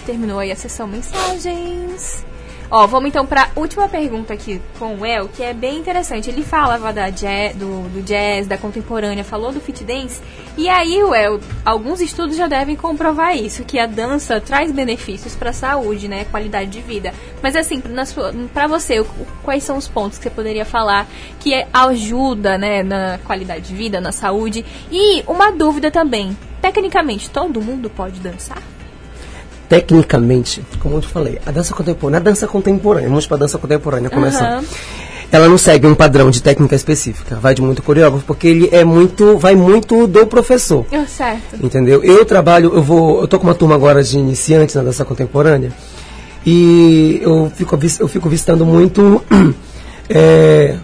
Terminou aí a sessão mensagens. Ó, vamos então para última pergunta aqui com o El, que é bem interessante. Ele falava da jazz, do, do jazz, da contemporânea, falou do fit dance. E aí, o El, alguns estudos já devem comprovar isso, que a dança traz benefícios para a saúde, né, qualidade de vida. Mas assim, para você, quais são os pontos que você poderia falar que ajuda, né, na qualidade de vida, na saúde? E uma dúvida também. Tecnicamente, todo mundo pode dançar? Tecnicamente, como eu te falei, a dança contemporânea, a dança contemporânea, vamos para dança contemporânea começar. Aham. Ela não segue um padrão de técnica específica, vai de muito coreógrafo, porque ele é muito, vai muito do professor. Eu, certo. Entendeu? Eu trabalho, eu vou, eu tô com uma turma agora de iniciantes na dança contemporânea e eu fico, eu fico visitando muito (clears throat) é,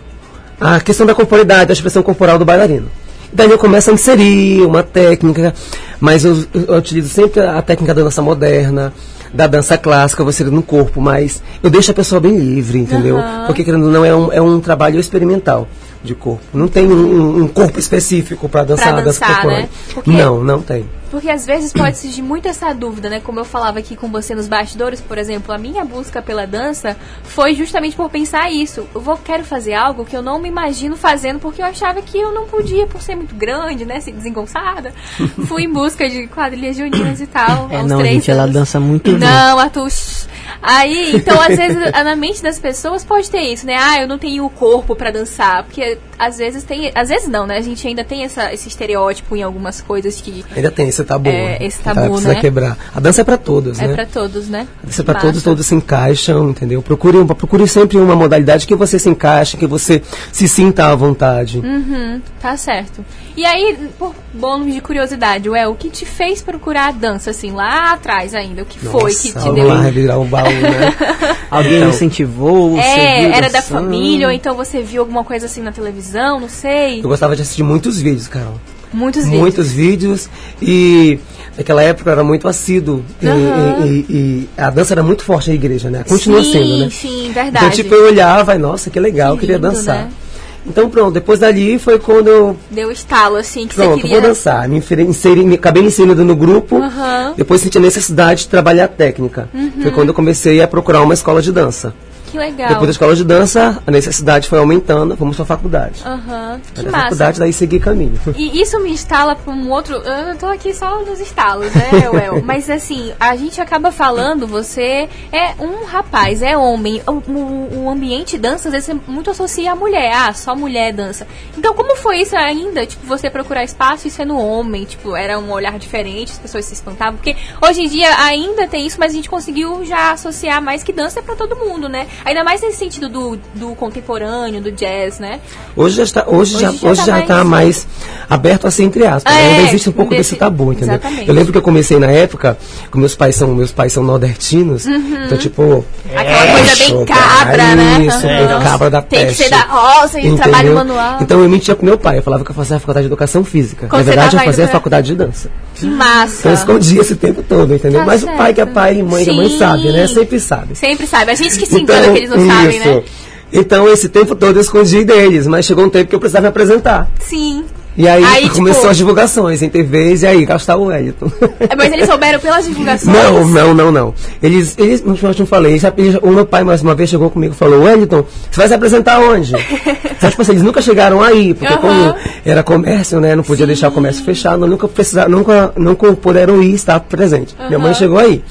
a questão da corporidade, da expressão corporal do bailarino. Daí eu começo a inserir uma técnica, mas eu, eu utilizo sempre a técnica da dança moderna, da dança clássica, você no corpo, mas eu deixo a pessoa bem livre, entendeu? Aham. Porque querendo ou não é um, é um trabalho experimental de corpo. Não tem um, um corpo específico para dançar a dança dançar, contemporânea. né? Porque- Não, não tem. Porque às vezes pode surgir muito essa dúvida, né? Como eu falava aqui com você nos bastidores, por exemplo, a minha busca pela dança foi justamente por pensar isso. Eu vou, quero fazer algo que eu não me imagino fazendo porque eu achava que eu não podia por ser muito grande, né? Ser desengonçada. (laughs) Fui em busca de quadrilhas juninas e tal. É, aos não, três gente, ela anos. dança muito bem. Não, Arthur. Aí, então, às vezes, (laughs) na mente das pessoas pode ter isso, né? Ah, eu não tenho o corpo pra dançar. Porque às vezes tem. Às vezes não, né? A gente ainda tem essa, esse estereótipo em algumas coisas que. Ainda tem esse tabu. É, esse que a galera tabu, precisa né? quebrar. A dança é para todos, É né? pra todos, né? A dança é para todos, todos se encaixam, entendeu? Procure, procure sempre uma modalidade que você se encaixe, que você se sinta à vontade. Uhum, tá certo. E aí, por bônus de curiosidade, Ué, o que te fez procurar a dança, assim, lá atrás ainda? O que foi que te Nossa, deu? vai virar o baú, né? (laughs) Alguém Então, incentivou, você É, viu era da dançando? família, ou então você viu alguma coisa assim na televisão, não sei. Eu gostava de assistir muitos vídeos, Carol. Muitos vídeos. Muitos vídeos e naquela época era muito assíduo e, Aham. e- e- e a dança era muito forte na igreja, né? Continua sim, sendo, né? Sim, verdade. Então, tipo, eu olhava e, nossa, que legal, eu queria lindo, dançar. né? Então, pronto, depois dali foi quando eu, Deu estalo, assim, que pronto, você queria... vou dançar. Me inseri, me, acabei me inserindo no grupo, Aham. depois senti a necessidade de trabalhar a técnica. Uhum. Foi quando eu comecei a procurar uma escola de dança. Que legal. Depois da escola de dança, a necessidade foi aumentando, fomos para a faculdade. Aham, que Aí da massa. faculdade, daí segui caminho. E isso me instala para um outro. Eu tô aqui só nos estalos, né, (laughs) Well? Mas assim, a gente acaba falando, você é um rapaz, é homem. O, o- o ambiente dança, às vezes, muito associa a mulher. Ah, só mulher dança. Então, como foi isso ainda? Tipo, você procurar espaço e sendo homem? Tipo, era um olhar diferente, as pessoas se espantavam. Porque hoje em dia ainda tem isso, mas a gente conseguiu já associar mais que dança é pra todo mundo, né? Ainda mais nesse sentido do, do contemporâneo, do jazz, né? Hoje já está, hoje, Hoje já, já hoje tá já mais- está mais aberto assim, entre aspas. né? É, Ainda existe um pouco desse- desse tabu, entendeu? exatamente. Eu lembro que eu comecei na época, com meus pais são, meus pais são nordestinos, Uhum. então tipo... Aquela coisa bem cabra, né? Isso, bem cabra da Tem que peste. ser da roça e trabalho manual. Então eu mentia pro meu pai, eu falava que eu fazia a faculdade de educação física. Quando na verdade eu fazia a faculdade de dança. Que massa. Então eu escondia esse tempo todo, entendeu? Tá Mas o pai que é certo. pai e mãe que é mãe sabe, né? Sempre sabe. Sempre sabe. A gente que se engana que eles não sabem, né? Então esse tempo todo eu escondi deles, mas chegou um tempo que eu precisava me apresentar. Sim. E aí, Aí, tipo- começou as divulgações em TVs e aí gastar o Wellington. É, Mas eles souberam pelas divulgações. Não, não, não, não. Eles, eles, eu te falei, já, eles- o meu pai mais uma vez chegou comigo e falou, Wellington, você vai se apresentar onde? (laughs) Então, tipo assim, eles nunca chegaram aí, porque Aham. como era comércio, né, não podia deixar o comércio fechado, nunca precisaram, nunca, nunca puderam ir estar presente. Minha mãe chegou aí.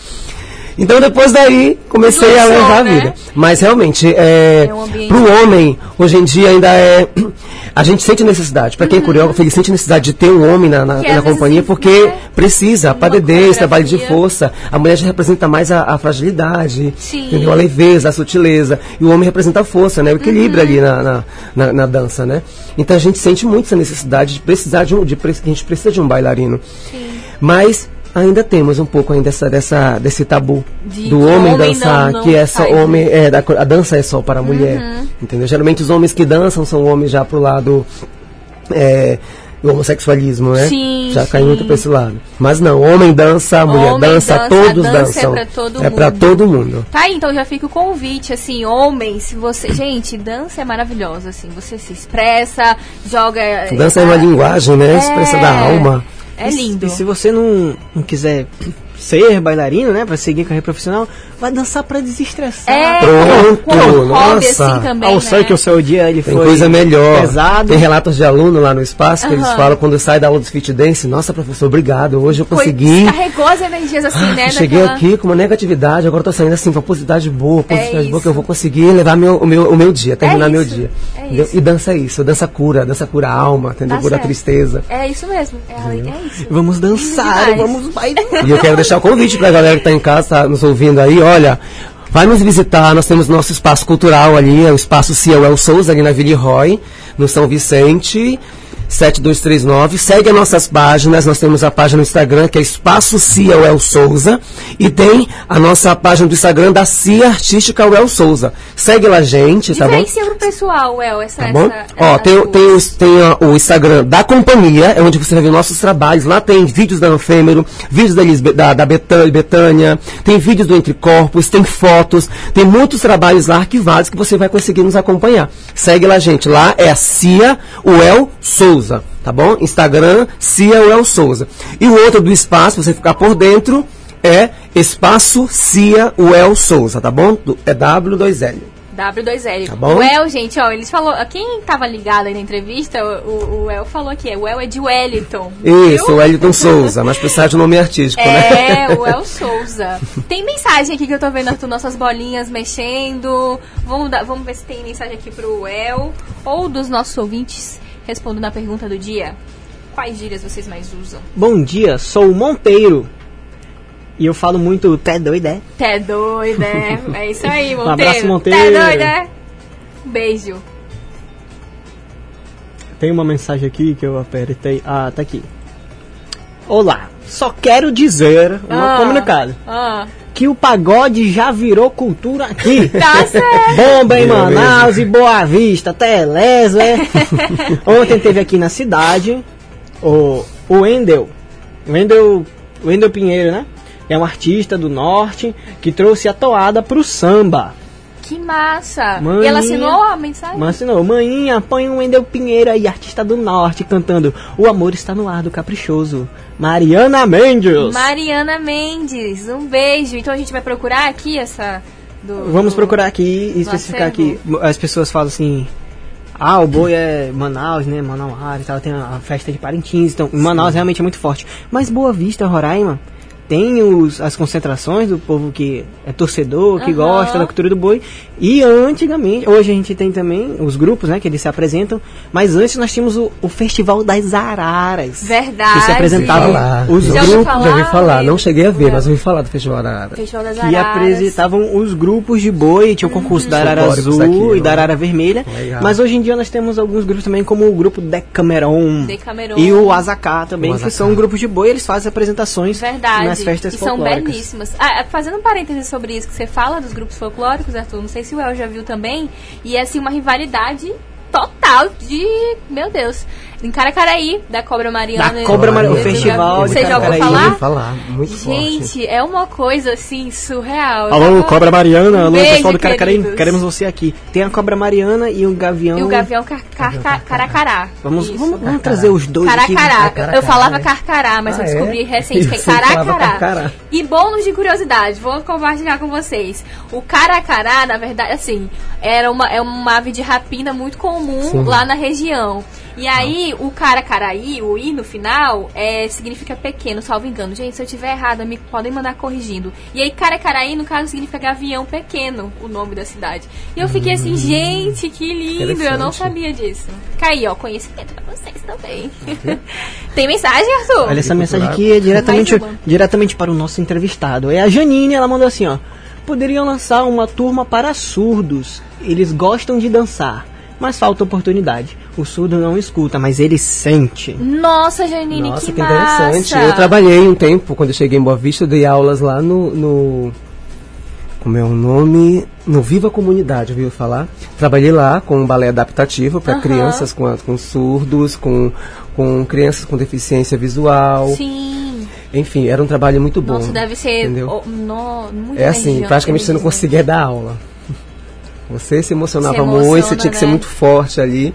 Então depois daí comecei a levar a né? vida. Mas realmente, é, É um ambiente- pro homem, hoje em dia ainda é. (clears throat) A gente sente necessidade. Para quem é coreógrafo, ele sente necessidade de ter um homem na, na, na companhia, porque né, precisa, padedez, trabalho de força. A mulher já representa mais a, a fragilidade, Sim. entendeu? a leveza, a sutileza. E o homem representa a força, né? o equilíbrio Uhum. ali na, na, na- dança. Né? Então a gente sente muito essa necessidade de precisar de um. De, a gente precisa de um bailarino. Mas ainda temos um pouco ainda essa, dessa, desse tabu De do homem, homem dançar, não- não que é só faz, né? homem, é, a dança é só para a mulher. Uhum. Entendeu? Geralmente os homens que dançam são homens já pro lado é, do homossexualismo, né? Sim, já cai sim. muito para esse lado. Mas não, homem dança, mulher Homem dança, dança, todos dança é dançam. pra todo é mundo. todo mundo. Tá então já fica o convite, assim, homens, se você. Gente, dança é maravilhosa, assim, você se expressa, joga. Dança é uma linguagem, né? É. Expressa da alma. É lindo. E se você não, não quiser ser bailarino, né, pra seguir carreira profissional, vai dançar pra desestressar. É, Pronto, um hobby, nossa. assim, também, Ao né? que o seu dia ele Tem foi coisa melhor. pesado. Tem relatos de aluno lá no espaço que eles Aham. falam quando sai da aula do fit dance, nossa professor, obrigado, hoje eu Foi- consegui. Carregou as energias, assim, Ah, né? cheguei daquela- aqui com uma negatividade, agora tô saindo assim com uma positividade boa, positividade boa, isso. que eu vou conseguir levar meu, o, meu, o meu dia, terminar É meu dia. é isso. E dança isso, dança cura, dança cura a alma, entendeu? Tá cura a certo. tristeza. É isso mesmo. É, é isso. Vamos dançar, vamos bailar. (laughs) E eu quero deixar o convite pra galera que tá em casa, tá nos ouvindo aí, olha, vai nos visitar, nós temos nosso espaço cultural ali, é o espaço Ciel Souza, ali na Vila Roy, no São Vicente. 7239, segue as nossas páginas, nós temos a página no Instagram que é Espaço Cia El Souza e tem a nossa página do Instagram da Cia Artística El Souza. Segue lá, gente, tá bom? Diferencia pro pessoal, El, essa. Tá bom? essa- Ó, essa tem, tem, os- tem a- o Instagram da companhia, é onde você vai ver nossos trabalhos. Lá tem vídeos da Anfêmero, vídeos da, Lisbe- da, da Betânia, Betânia, tem vídeos do Entre Corpos, tem fotos, tem muitos trabalhos lá arquivados que você vai conseguir nos acompanhar. Segue lá, gente. Lá é a Cia Uel Souza, tá bom? Instagram, Cia Uel Souza. E o outro do espaço, você ficar por dentro, é Espaço Cia Uel Souza, tá bom? É W2L. W2L. Tá bom? O El, gente, ó, eles falou. Quem tava ligado aí na entrevista, o, o, El falou aqui, o El é de Wellington. Isso, viu? o Wellington Souza, mas precisa de um nome artístico, né? É, o (laughs) El Souza. Tem mensagem aqui que eu tô vendo as nossas bolinhas mexendo. Vamos, dar- vamos ver se tem mensagem aqui pro El ou dos nossos ouvintes respondendo a pergunta do dia. Quais gírias vocês mais usam? Bom dia, sou o Monteiro. E eu falo muito té doido, é? Té doida, é? É isso aí, (laughs) Monteiro. abraço, Monteiro. Té doida, é? Beijo. Tem uma mensagem aqui que eu apertei. Ah, tá aqui. Olá, só quero dizer, uma Ah, comunicado, Ah, que o pagode já virou cultura aqui. (laughs) tá certo. Bomba em Manaus e Boa Vista, Teleza. é. (laughs) Ontem teve aqui na cidade o, o Wendel. Wendel, Wendel Pinheiro, né? É um artista do norte que trouxe a toada pro samba. Que massa. Maninha. E ela assinou a mensagem? Mas assinou, maninha, põe um Wendel Pinheiro aí, artista do norte, cantando O Amor Está no Ar do Caprichoso. Mariana Mendes. Mariana Mendes, um beijo. Então a gente vai procurar aqui essa. Do, Vamos do- procurar aqui e especificar acervo. aqui. As pessoas falam assim. Ah, o boi é Manaus, né? Manauara e tal. Tem a festa de Parintins. Então, Manaus realmente é muito forte. Mas Boa Vista, Roraima, tem os, as concentrações do povo que é torcedor, que Aham. gosta da cultura do boi. E antigamente, hoje a gente tem também os grupos, né? Que eles se apresentam. Mas antes nós tínhamos o, o Festival das Araras. Verdade. Que se apresentava Falar. os Já grupos. falar? Já ouvi falar, não cheguei a ver, Não. mas ouvi falar do Festival Arara. Festival das que Araras. apresentavam os grupos de boi, tinha o concurso da Arara Azul daqui, e da né? Arara Vermelha. Legal. Mas hoje em dia nós temos alguns grupos também, como o grupo Decameron, Decameron. e o Azacá também, O que Azacá. são grupos de boi, eles fazem apresentações Verdade. nas festas e são belíssimas. Ah, fazendo um parênteses sobre isso que você fala dos grupos folclóricos, Arthur, não sei se o El já viu também, e é assim uma rivalidade total de, meu Deus. Em Caracaraí, da Cobra Mariana. Da Cobra Mariana, o festival de Você já ouviu falar? Falar, muito Gente, forte. é uma coisa assim surreal. Alô, tava- Cobra Mariana, alô, beijo, pessoal do Caracaraí, queridos. queremos você aqui. Tem a Cobra Mariana e o Gavião. E o Gavião car car car Caracará. Vamos, Isso. vamos, vamos trazer os dois aqui. Caracará. Eu falava carcará, mas Ah, eu é? descobri recente que é caracará. E bônus de curiosidade, vou compartilhar com vocês. O caracará, na verdade, assim, era uma, é uma ave de rapina muito comum Sim. lá na região. E aí, o caracaraí, o i no final, é, significa pequeno, salvo engano. Gente, se eu tiver errado, me podem mandar corrigindo. E aí, caracaraí, no caso, significa gavião pequeno, o nome da cidade. E eu fiquei assim, gente, que lindo, eu não sabia disso. Fica aí, ó, conhecimento pra vocês também. (laughs) Tem mensagem, Arthur? Olha, essa mensagem aqui é diretamente, diretamente para o nosso entrevistado. É a Janine, ela mandou assim, ó. Poderiam lançar uma turma para surdos. Eles gostam de dançar, mas falta oportunidade. O surdo não escuta, mas ele sente. Nossa, Janine, Nossa, que, que interessante. massa. Eu trabalhei um tempo, quando eu cheguei em Boa Vista, dei aulas lá no. no como é o nome? No Viva Comunidade, ouviu falar? Trabalhei lá com um balé adaptativo para Aham. crianças com, com surdos, com, com crianças com deficiência visual. Sim. Enfim, era um trabalho muito bom. Nossa, deve ser entendeu? no, muito É assim, praticamente você não conseguia dar aula. Você se emocionava Se muito, você emociona, tinha que ser né? muito forte ali.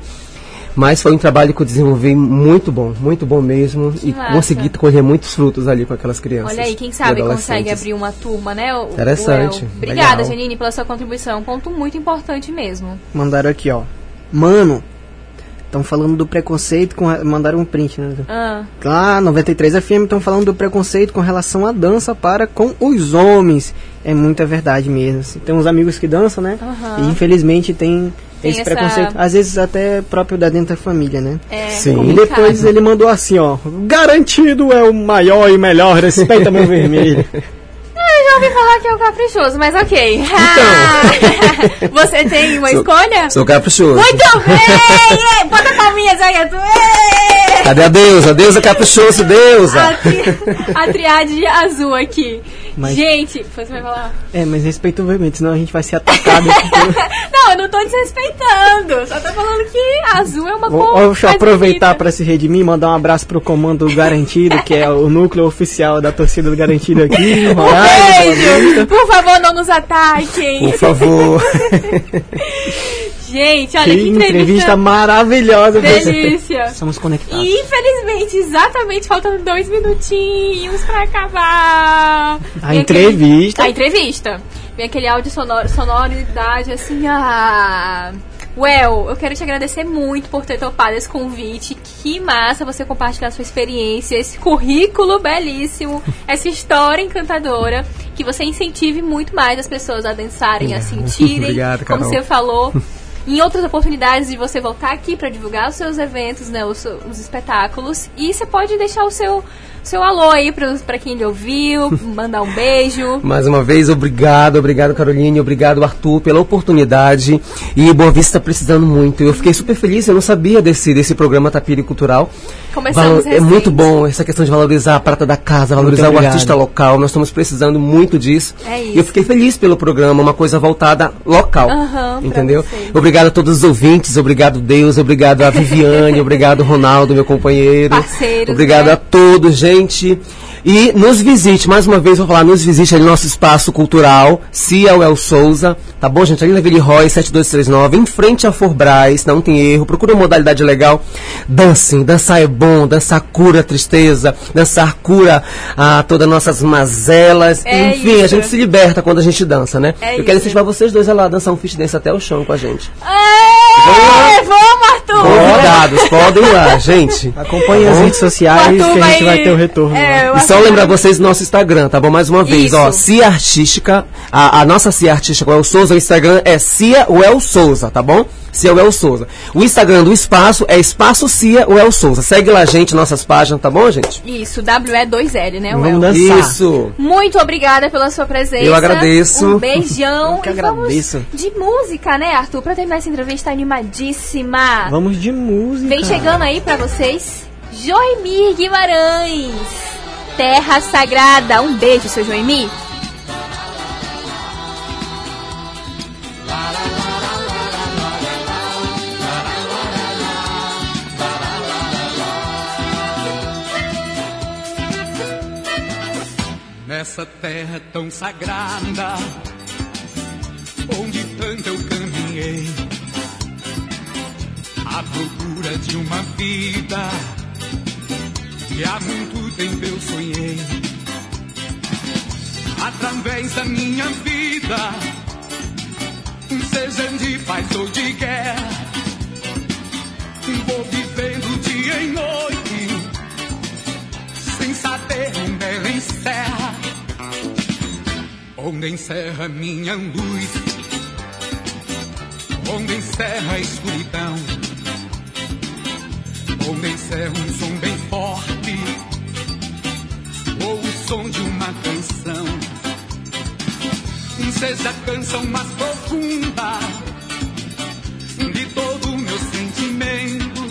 Mas foi um trabalho que eu desenvolvi muito bom, muito bom mesmo. Que e massa. consegui colher muitos frutos ali com aquelas crianças. Olha aí, quem sabe consegue abrir uma turma, né? o- o Interessante, El. Obrigada, legal. Janine, pela sua contribuição. Um ponto muito importante mesmo. Mandaram aqui, ó. Mano, estão falando do preconceito com. Mandaram um print, né? Ah, Lá, 93 FM estão falando do preconceito com relação à dança para com os homens. É muita verdade mesmo. assim. Tem uns amigos que dançam, né? Aham. E infelizmente tem, Tem esse essa- preconceito. Às vezes até próprio da dentro da família, né? É Sim. E depois ele mandou assim, ó. Garantido é o maior e melhor, respeita meu vermelho. (laughs) eu já ouvi falar que é o caprichoso, mas ok. (laughs) Você tem uma Sou- escolha? Sou caprichoso. Muito bem! Bota palminhas aí, Arthur. Ê! Cadê a deusa? Deusa caprichoso, deusa! A, tri a triade azul aqui. Mas- Gente, você vai falar? é, mas respeita o vermelho, senão a gente vai ser atacado. (laughs) Não, eu não tô desrespeitando. Só tô falando que azul é uma Vou, cor. deixa eu aproveitar para se redimir e mandar um abraço pro comando do Garantido, que é o núcleo oficial da torcida do Garantido aqui. (laughs) Um Roraima, Por favor, não nos ataquem. Por favor. Gente, olha Que que, entrevista maravilhosa. Delícia. Somos conectados. E infelizmente, exatamente, faltam dois minutinhos pra acabar. A Vem entrevista. Aquele... A entrevista. Vem aquele áudio sonoro, sonoridade assim, ah... Well, eu quero te agradecer muito por ter topado esse convite. Que massa você compartilhar sua experiência, esse currículo belíssimo, (laughs) essa história encantadora. Que você incentive muito mais as pessoas a dançarem, a sentirem, (laughs) Obrigado, como Carol. você falou, (laughs) em outras oportunidades de você voltar aqui para divulgar os seus eventos, né, os, os espetáculos. E você pode deixar o seu, seu alô aí para quem lhe ouviu, (laughs) mandar um beijo. Mais uma vez, obrigado, obrigado Caroline, obrigado Arthur pela oportunidade. E Boa Vista está precisando muito. Eu fiquei super feliz, eu não sabia desse, desse programa Tapiri Cultural. Começamos é muito bom essa questão de valorizar a prata da casa, valorizar o artista local. Nós estamos precisando muito disso. É E eu isso. fiquei feliz pelo programa, uma coisa voltada local. Aham, pra entendeu? Obrigado a todos os ouvintes, obrigado Deus, obrigado a Viviane, (laughs) obrigado Ronaldo, meu companheiro. Parceiros, Obrigado né? a todos, gente frente. E nos visite, mais uma vez vou falar, nos visite ali no nosso espaço cultural, Cia Well Souza, tá bom, gente? Ali na Ville Roy, 7239, em frente a Forbras, não tem erro, procura uma modalidade legal. Dancem, dançar é bom, dançar cura a tristeza, dançar cura a todas as nossas mazelas. É Enfim, a isso. gente se liberta quando a gente dança, né? É Eu quero incentivar vocês dois a lá dançar um fit dance até o chão com a gente. Ê, vamos, Arthur! Convidados, podem ir lá, gente. Acompanhe as redes sociais O que Arthur a gente vai- vai ter o retorno. É, eu E só lembrar vocês do nosso Instagram, tá bom? Mais uma vez, Isso. ó, Cia Artística, a, a nossa Cia Artística, o El Souza, o Instagram é Cia Well Souza, tá bom? Cia Well Souza. O Instagram do Espaço é Espaço Cia Well Souza. Segue lá, gente, nossas páginas, tá bom, gente? Isso, WE2L, né? Vamos Well? dançar. Isso. Muito obrigada pela sua presença. Eu agradeço. Um beijão. Eu que E vamos agradeço. de música, né, Arthur? Pra terminar essa entrevista animadíssima. Vamos de música. Vem chegando aí pra vocês, Joemir Guimarães terra sagrada. Um beijo, seu Joemi. Nessa terra tão sagrada, onde tanto eu caminhei, à procura de uma vida que há muito tempo eu sonhei. Através da minha vida, seja de paz ou de guerra, vou vivendo dia e noite, sem saber onde ela encerra, onde encerra minha luz, onde encerra a escuridão, onde encerra um som bem forte, som de uma canção seja a canção mais profunda de todo o meu sentimento.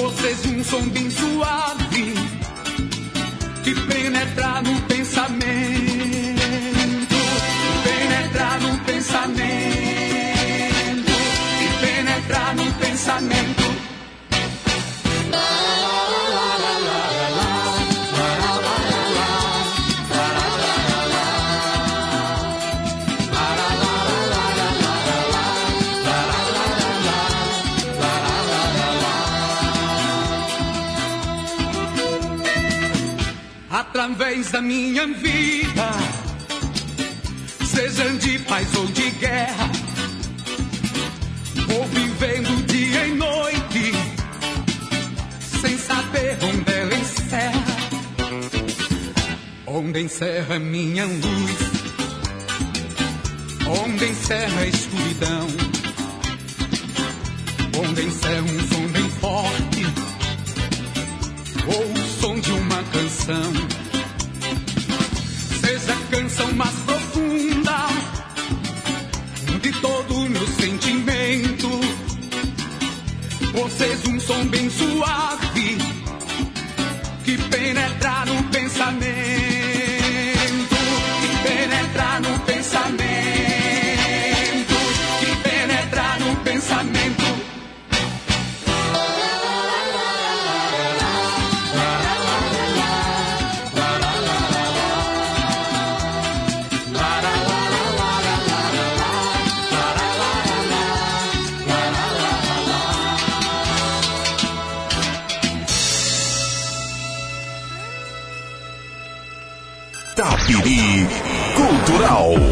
Ou seja um som bem suave que penetra no pensamento, penetra no pensamento, e penetra no pensamento. Através da minha vida, sejam de paz ou de guerra, vou vivendo dia e noite, sem saber onde ela encerra, onde encerra minha luz, onde encerra a escuridão, onde encerra um som bem forte, ou o som de uma canção canção mais profunda de todo o meu sentimento. Seja um som bem suave que penetra no pensamento, Cultural.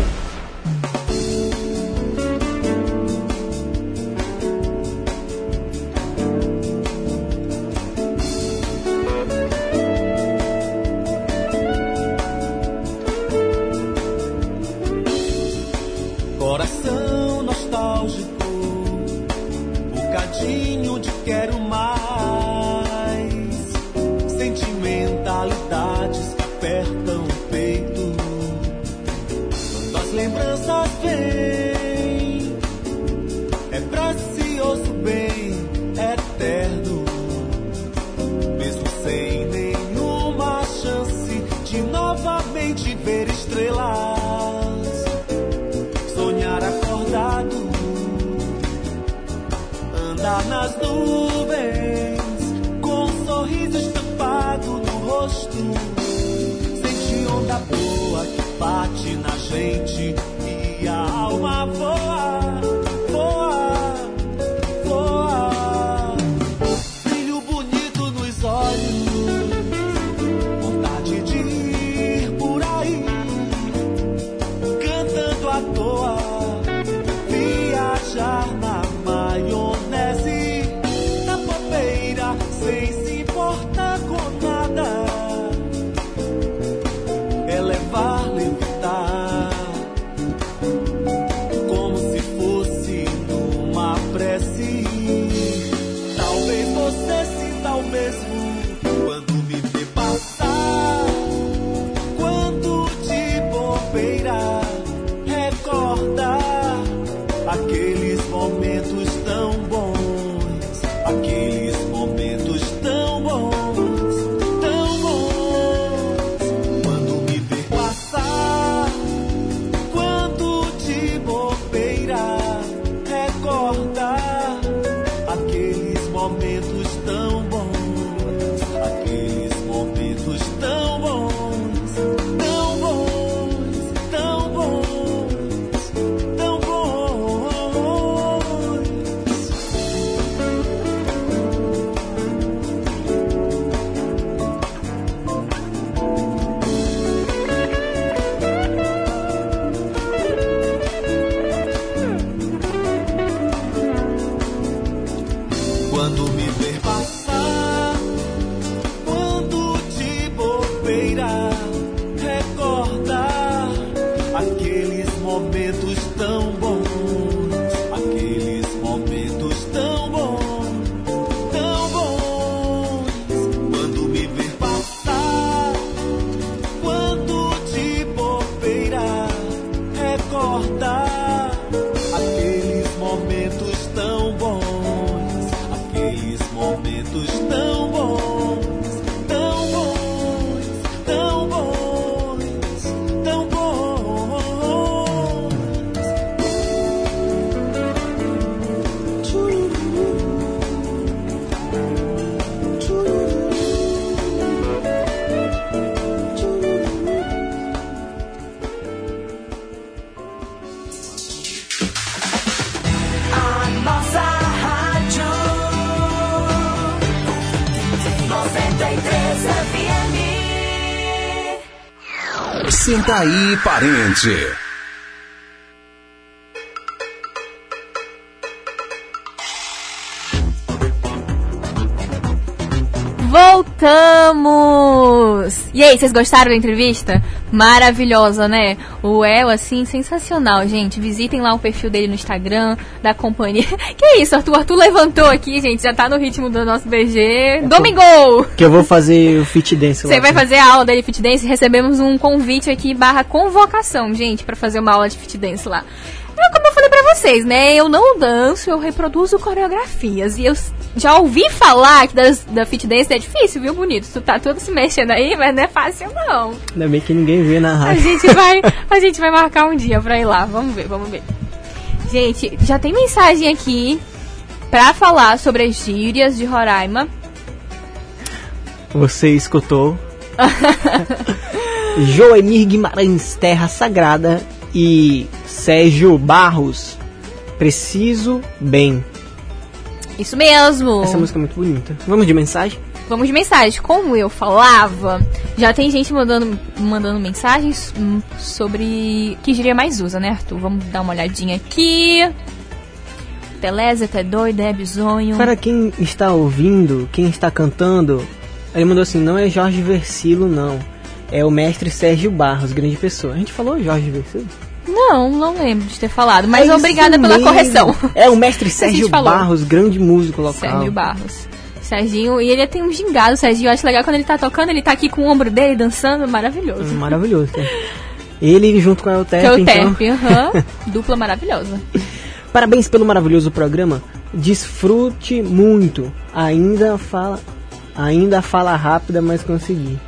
Aí, parente. Voltamos! E aí, vocês gostaram da entrevista? Maravilhosa, né? O El, assim, sensacional, gente. Visitem lá o perfil dele no Instagram, da companhia. (laughs) Que isso, Arthur? Arthur levantou aqui, gente. Já tá no ritmo do nosso BG. Domingo! Que eu vou fazer o fit dance lá. Você vai fazer a aula dele fit dance? Recebemos um convite aqui barra convocação, gente, pra fazer uma aula de fit dance lá. É como eu falei pra vocês, né? Eu não danço, eu reproduzo coreografias. E eu já ouvi falar que das, da fit dance é difícil, viu, bonito? Tu tá todo se mexendo aí, mas não é fácil, não. Ainda bem que ninguém vê na A rádio. gente vai, (laughs) a gente vai marcar um dia pra ir lá. Vamos ver, vamos ver. Gente, já tem mensagem aqui pra falar sobre as gírias de Roraima. Você escutou. (laughs) Joenir Guimarães, Terra Sagrada e Sérgio Barros, Preciso Bem. Isso mesmo. Essa música é muito bonita. Vamos de mensagem? Vamos de mensagem. Como eu falava, já tem gente mandando, mandando mensagens sobre que gíria mais usa, né, Arthur? Vamos dar uma olhadinha aqui. Teleza, até doido, é bizonho. Para quem está ouvindo, quem está cantando, ele mandou assim: não é Jorge Versilo, não. É o mestre Sérgio Barros, grande pessoa. A gente falou Jorge Versilo? Não, não lembro de ter falado, mas É obrigada pela mesmo. correção. É o mestre (laughs) Sérgio. Barros, grande músico local. Sérgio Barros. Serginho, e ele tem um gingado, Serginho. Eu acho legal quando ele tá tocando, ele tá aqui com o ombro dele dançando, maravilhoso. Hum, Maravilhoso. né? Ele junto com a Eutep, Que é o então. Tep. (laughs) Dupla maravilhosa. Parabéns pelo maravilhoso programa. Desfrute muito. Ainda fala, ainda fala rápida, mas consegui.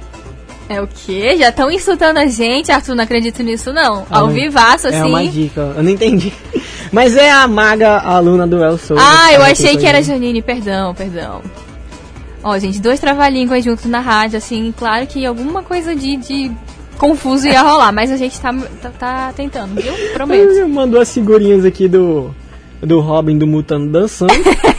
É o quê? Já estão insultando a gente? Arthur, não acredito nisso, não. Ah, Ao vivaço, assim. É uma dica, eu não entendi. (laughs) Mas é a maga aluna do El Souza. Ah, eu achei que era. Janine, perdão, perdão. Ó, gente, dois trava-línguas juntos na rádio, assim, claro que alguma coisa de, de confuso ia rolar, mas a gente tá, tá, tá tentando, viu? (laughs) Prometo. Mandou as figurinhas aqui do do Robin do Mutano dançando. (laughs)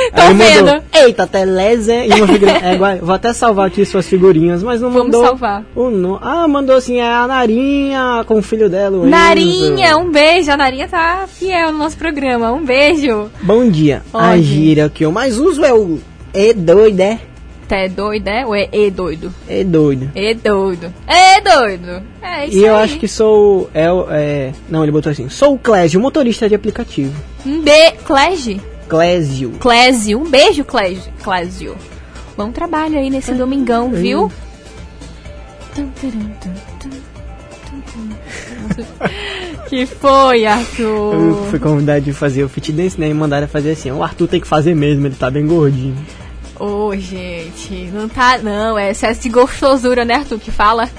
(laughs) Tô Aí vendo. mandou, Eita, Teleze e uma figurinha. É, igual- vou até salvar aqui suas figurinhas, mas não Vamos mandou. salvar. O no... Ah, mandou assim, é a Narinha com o filho dela. o Narinha, Enzo. um beijo. A Narinha tá fiel no nosso programa. Um beijo. Bom dia. A Oi. gíria que eu mais uso é o é doido, é? Tá é doido, é? Ou é e doido? É doido. É doido. É doido. É isso E eu aí. acho que sou. É, o- é, não, ele botou assim: sou o Clésio, motorista de aplicativo. Um be... Clésio. Clésio. Clésio. Um beijo, Clésio. Clésio. Bom trabalho aí nesse domingão, viu? Que foi, Eu Arthur? fui convidado de fazer o fit dance, né? E mandaram fazer assim: o Arthur tem que fazer mesmo, ele tá bem gordinho. Ô, gente, não tá. Não, é excesso de gostosura, né, Arthur? Que fala?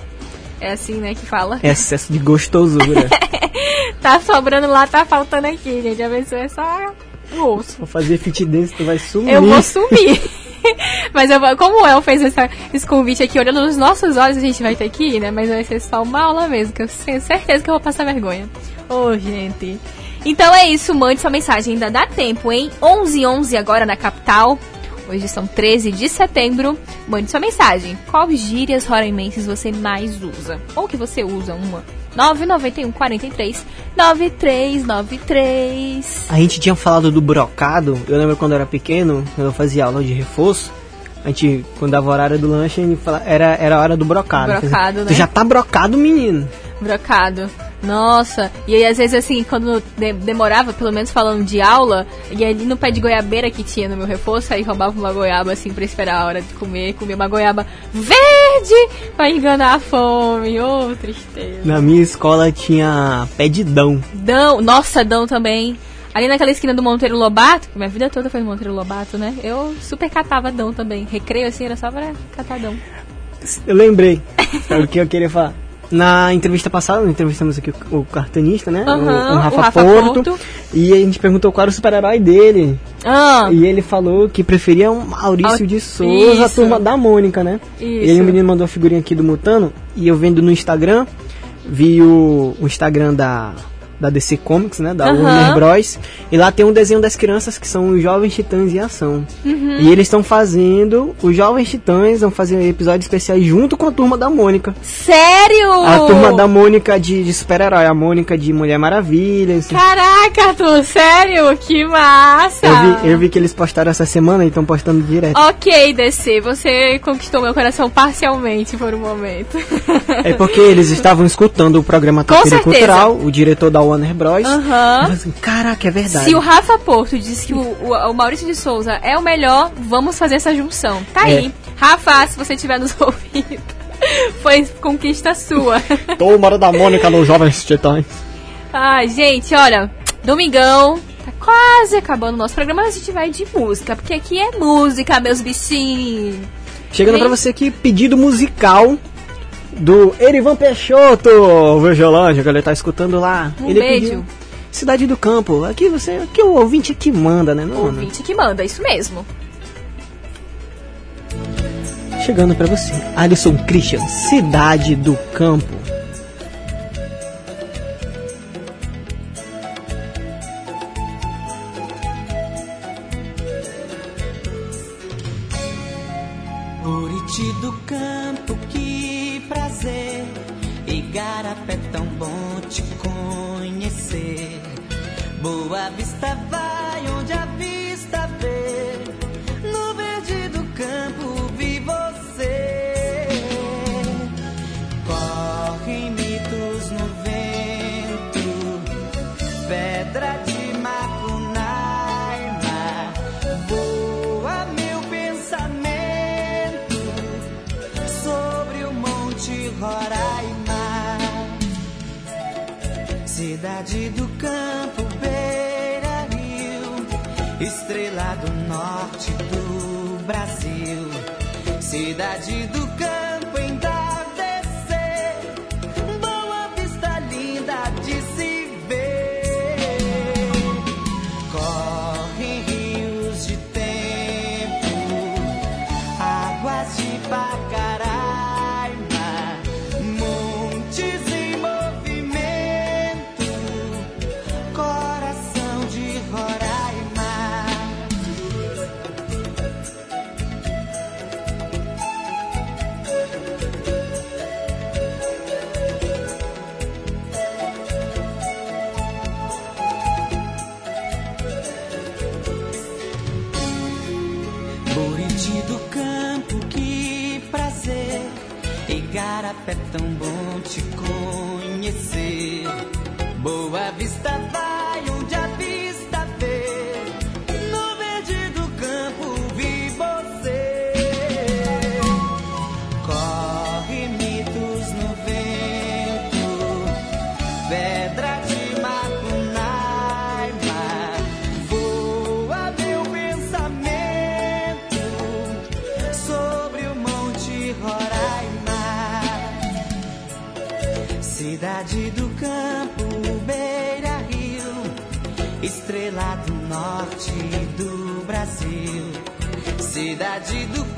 É assim, né, que fala? Excesso de gostosura. (laughs) Tá sobrando lá, tá faltando aqui, gente. A pessoa é só Vou fazer fit dance, tu vai sumir. Eu vou sumir. (laughs) Mas eu como o El fez essa- esse convite aqui, olhando nos nossos olhos, a gente vai ter que ir, né? Mas vai ser só uma aula mesmo, que eu tenho certeza que eu vou passar vergonha. Ô, gente. Então é isso, mande sua mensagem, ainda dá tempo, hein? 11 11 agora na capital. Hoje são 13 de setembro. Mande sua mensagem. Qual gírias roraimenses você mais usa? Ou que você usa uma? 991 43 9393. A gente tinha falado do brocado. Eu lembro quando eu era pequeno, quando eu fazia aula de reforço. A gente, quando dava horário do lanche, a gente fala- era, era a hora do brocado. Brocado, Tu né? já tá brocado, menino. Brocado. Nossa, e aí às vezes assim, quando de- demorava, pelo menos falando de aula, e ali no pé de goiabeira que tinha no meu reforço, aí roubava uma goiaba assim pra esperar a hora de comer, comia uma goiaba verde pra enganar a fome. Ô, tristeza. Na minha escola tinha pé de dão. Dão, nossa, Dão também. Ali naquela esquina do Monteiro Lobato, que minha vida toda foi Monteiro Lobato, né? Eu super catava Dão também. Recreio assim, era só pra catar Dão. Eu lembrei. Sabe o que eu queria falar? Na entrevista passada, nós entrevistamos aqui o, o cartunista, né? Aham, o, o Rafa, o Rafa Porto, Porto. E a gente perguntou qual era o super-herói dele. Ah. E ele falou que preferia um Maurício Au- de Souza, a Isso. turma da Mônica, né? Isso. E aí o menino mandou a figurinha aqui do Mutano. E eu vendo no Instagram, vi o, o Instagram da, da DC Comics, né? Da Aham. Warner Bros. E lá tem um desenho das crianças que são os Jovens Titãs em Ação. Uhum. E eles estão fazendo, os Jovens Titãs vão fazer episódios especiais junto com a turma da Mônica. Sério? A turma da Mônica de, de super-herói, a Mônica de Mulher Maravilha. assim. Caraca, Arthur, sério? Que massa! Eu vi, eu vi que eles postaram essa semana e estão postando direto. Ok, DC, você conquistou meu coração parcialmente por um momento. É porque eles estavam escutando o programa Tapira. Cultural, o diretor da Warner Bros. Aham. Assim, Caraca, é verdade. Se o Rafa Porto disse que o, o- o Maurício de Souza é o melhor, vamos fazer essa junção. Tá É. aí. Rafa, se você estiver nos (laughs) ouvindo, foi conquista sua. Toma da Mônica nos Jovens Titãs. Ai, gente, olha, domingão, tá quase acabando o nosso programa, mas a gente vai de música, porque aqui é música, meus bichinhos. Chegando Vem. pra você aqui, pedido musical do Erivan Peixoto, Vejolândia, que ele tá escutando lá. Um ele beijo. pediu Cidade do Campo. Aqui você, aqui o ouvinte aqui manda, né, não? Ouvinte que manda, isso mesmo. Chegando pra você, Alisson Christian, Cidade do Campo. Buriti do campo, Igarapé tão bom te conhecer. Boa vista vai Cidade do campo, beira rio, estrela do norte do Brasil. Cidade do campo, do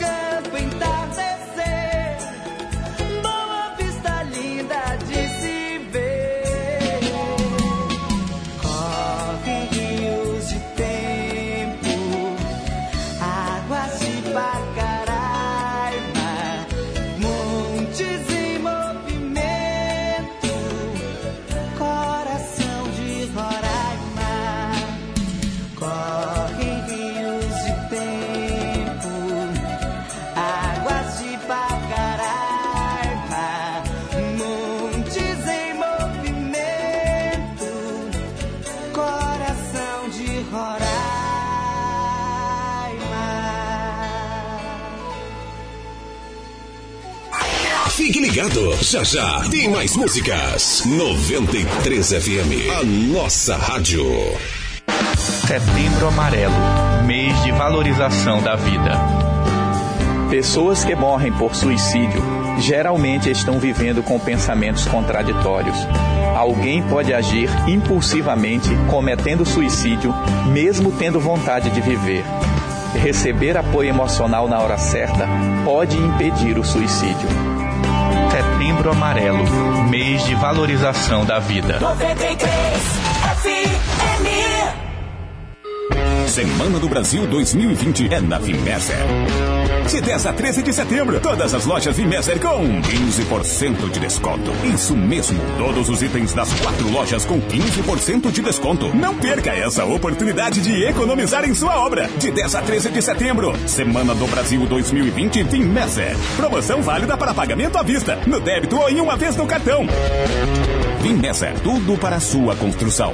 Fique ligado, já já tem mais músicas. 93 FM, a nossa rádio. Setembro Amarelo mês de valorização da vida. Pessoas que morrem por suicídio geralmente estão vivendo com pensamentos contraditórios. Alguém pode agir impulsivamente cometendo suicídio, mesmo tendo vontade de viver. Receber apoio emocional na hora certa pode impedir o suicídio. Setembro Amarelo mês de valorização da vida. 93 FM. Semana do Brasil 2020 é na Vimeser. De 10 a 13 de setembro, todas as lojas Vimeser com 15% de desconto. Isso mesmo, todos os itens das quatro lojas com 15% de desconto. Não perca essa oportunidade de economizar em sua obra. De 10 a 13 de setembro, Semana do Brasil 2020 Vimeser. Promoção válida para pagamento à vista, no débito ou em uma vez no cartão. Vimeser, tudo para sua construção.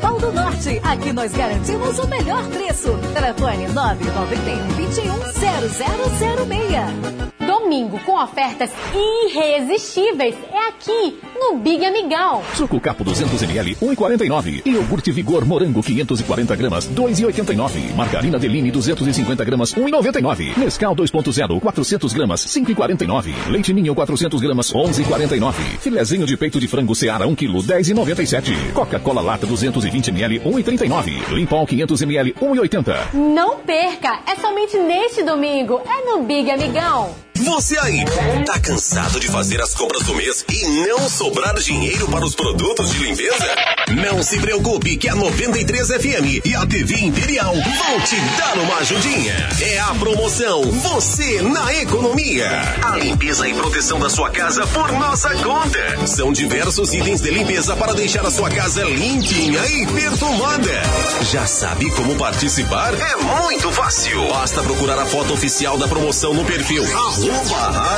Pau do Norte. Aqui nós garantimos o melhor preço. Telefone 991 21 0006. Domingo com ofertas irresistíveis é aqui no Big Amigão. Suco Capo 200ml, 1,49. Iogurte Vigor Morango 540 gramas, 2,89. Margarina Deline 250 gramas, 1,99. Nescau 2.0, 400 gramas, 5,49. Leite Ninho 400 gramas, 11,49. Filezinho de peito de frango Seara 1 kg, 10,97. Coca-Cola Lata 220ml, 1,39. Limpol 500ml, 1,80. Não perca! É somente neste domingo. É no Big Amigão. Você aí, tá cansado de fazer as compras do mês e não sobrar dinheiro para os produtos de limpeza? Não se preocupe que a 93 FM e a TV Imperial vão te dar uma ajudinha. É a promoção Você na Economia. A limpeza e proteção da sua casa por nossa conta. São diversos itens de limpeza para deixar a sua casa limpinha e perfumada. Já sabe como participar? É muito fácil. Basta procurar a foto oficial da promoção no perfil arroba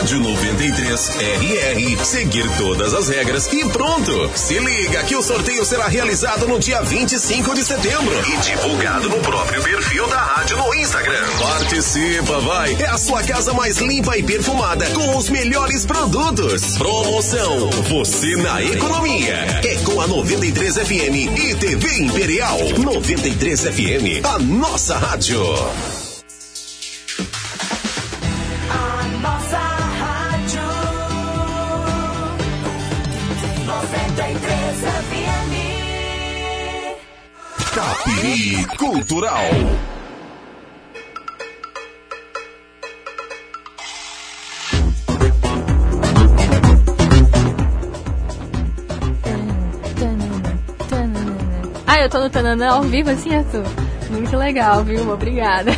rádio 93 RR, seguir todas as regras e pronto. Se liga que o sorteio será realizado no dia 25 de setembro e divulgado no próprio perfil da rádio no Instagram. Participa, vai! É a sua casa mais limpa e perfumada com os melhores produtos. Promoção Você na Economia. É com a 93 FM e TV Imperial. 93 FM, a nossa rádio. Capiri Cultural. Ah, eu tô no Tananã ao vivo assim, Arthur? Muito legal, viu? Obrigada.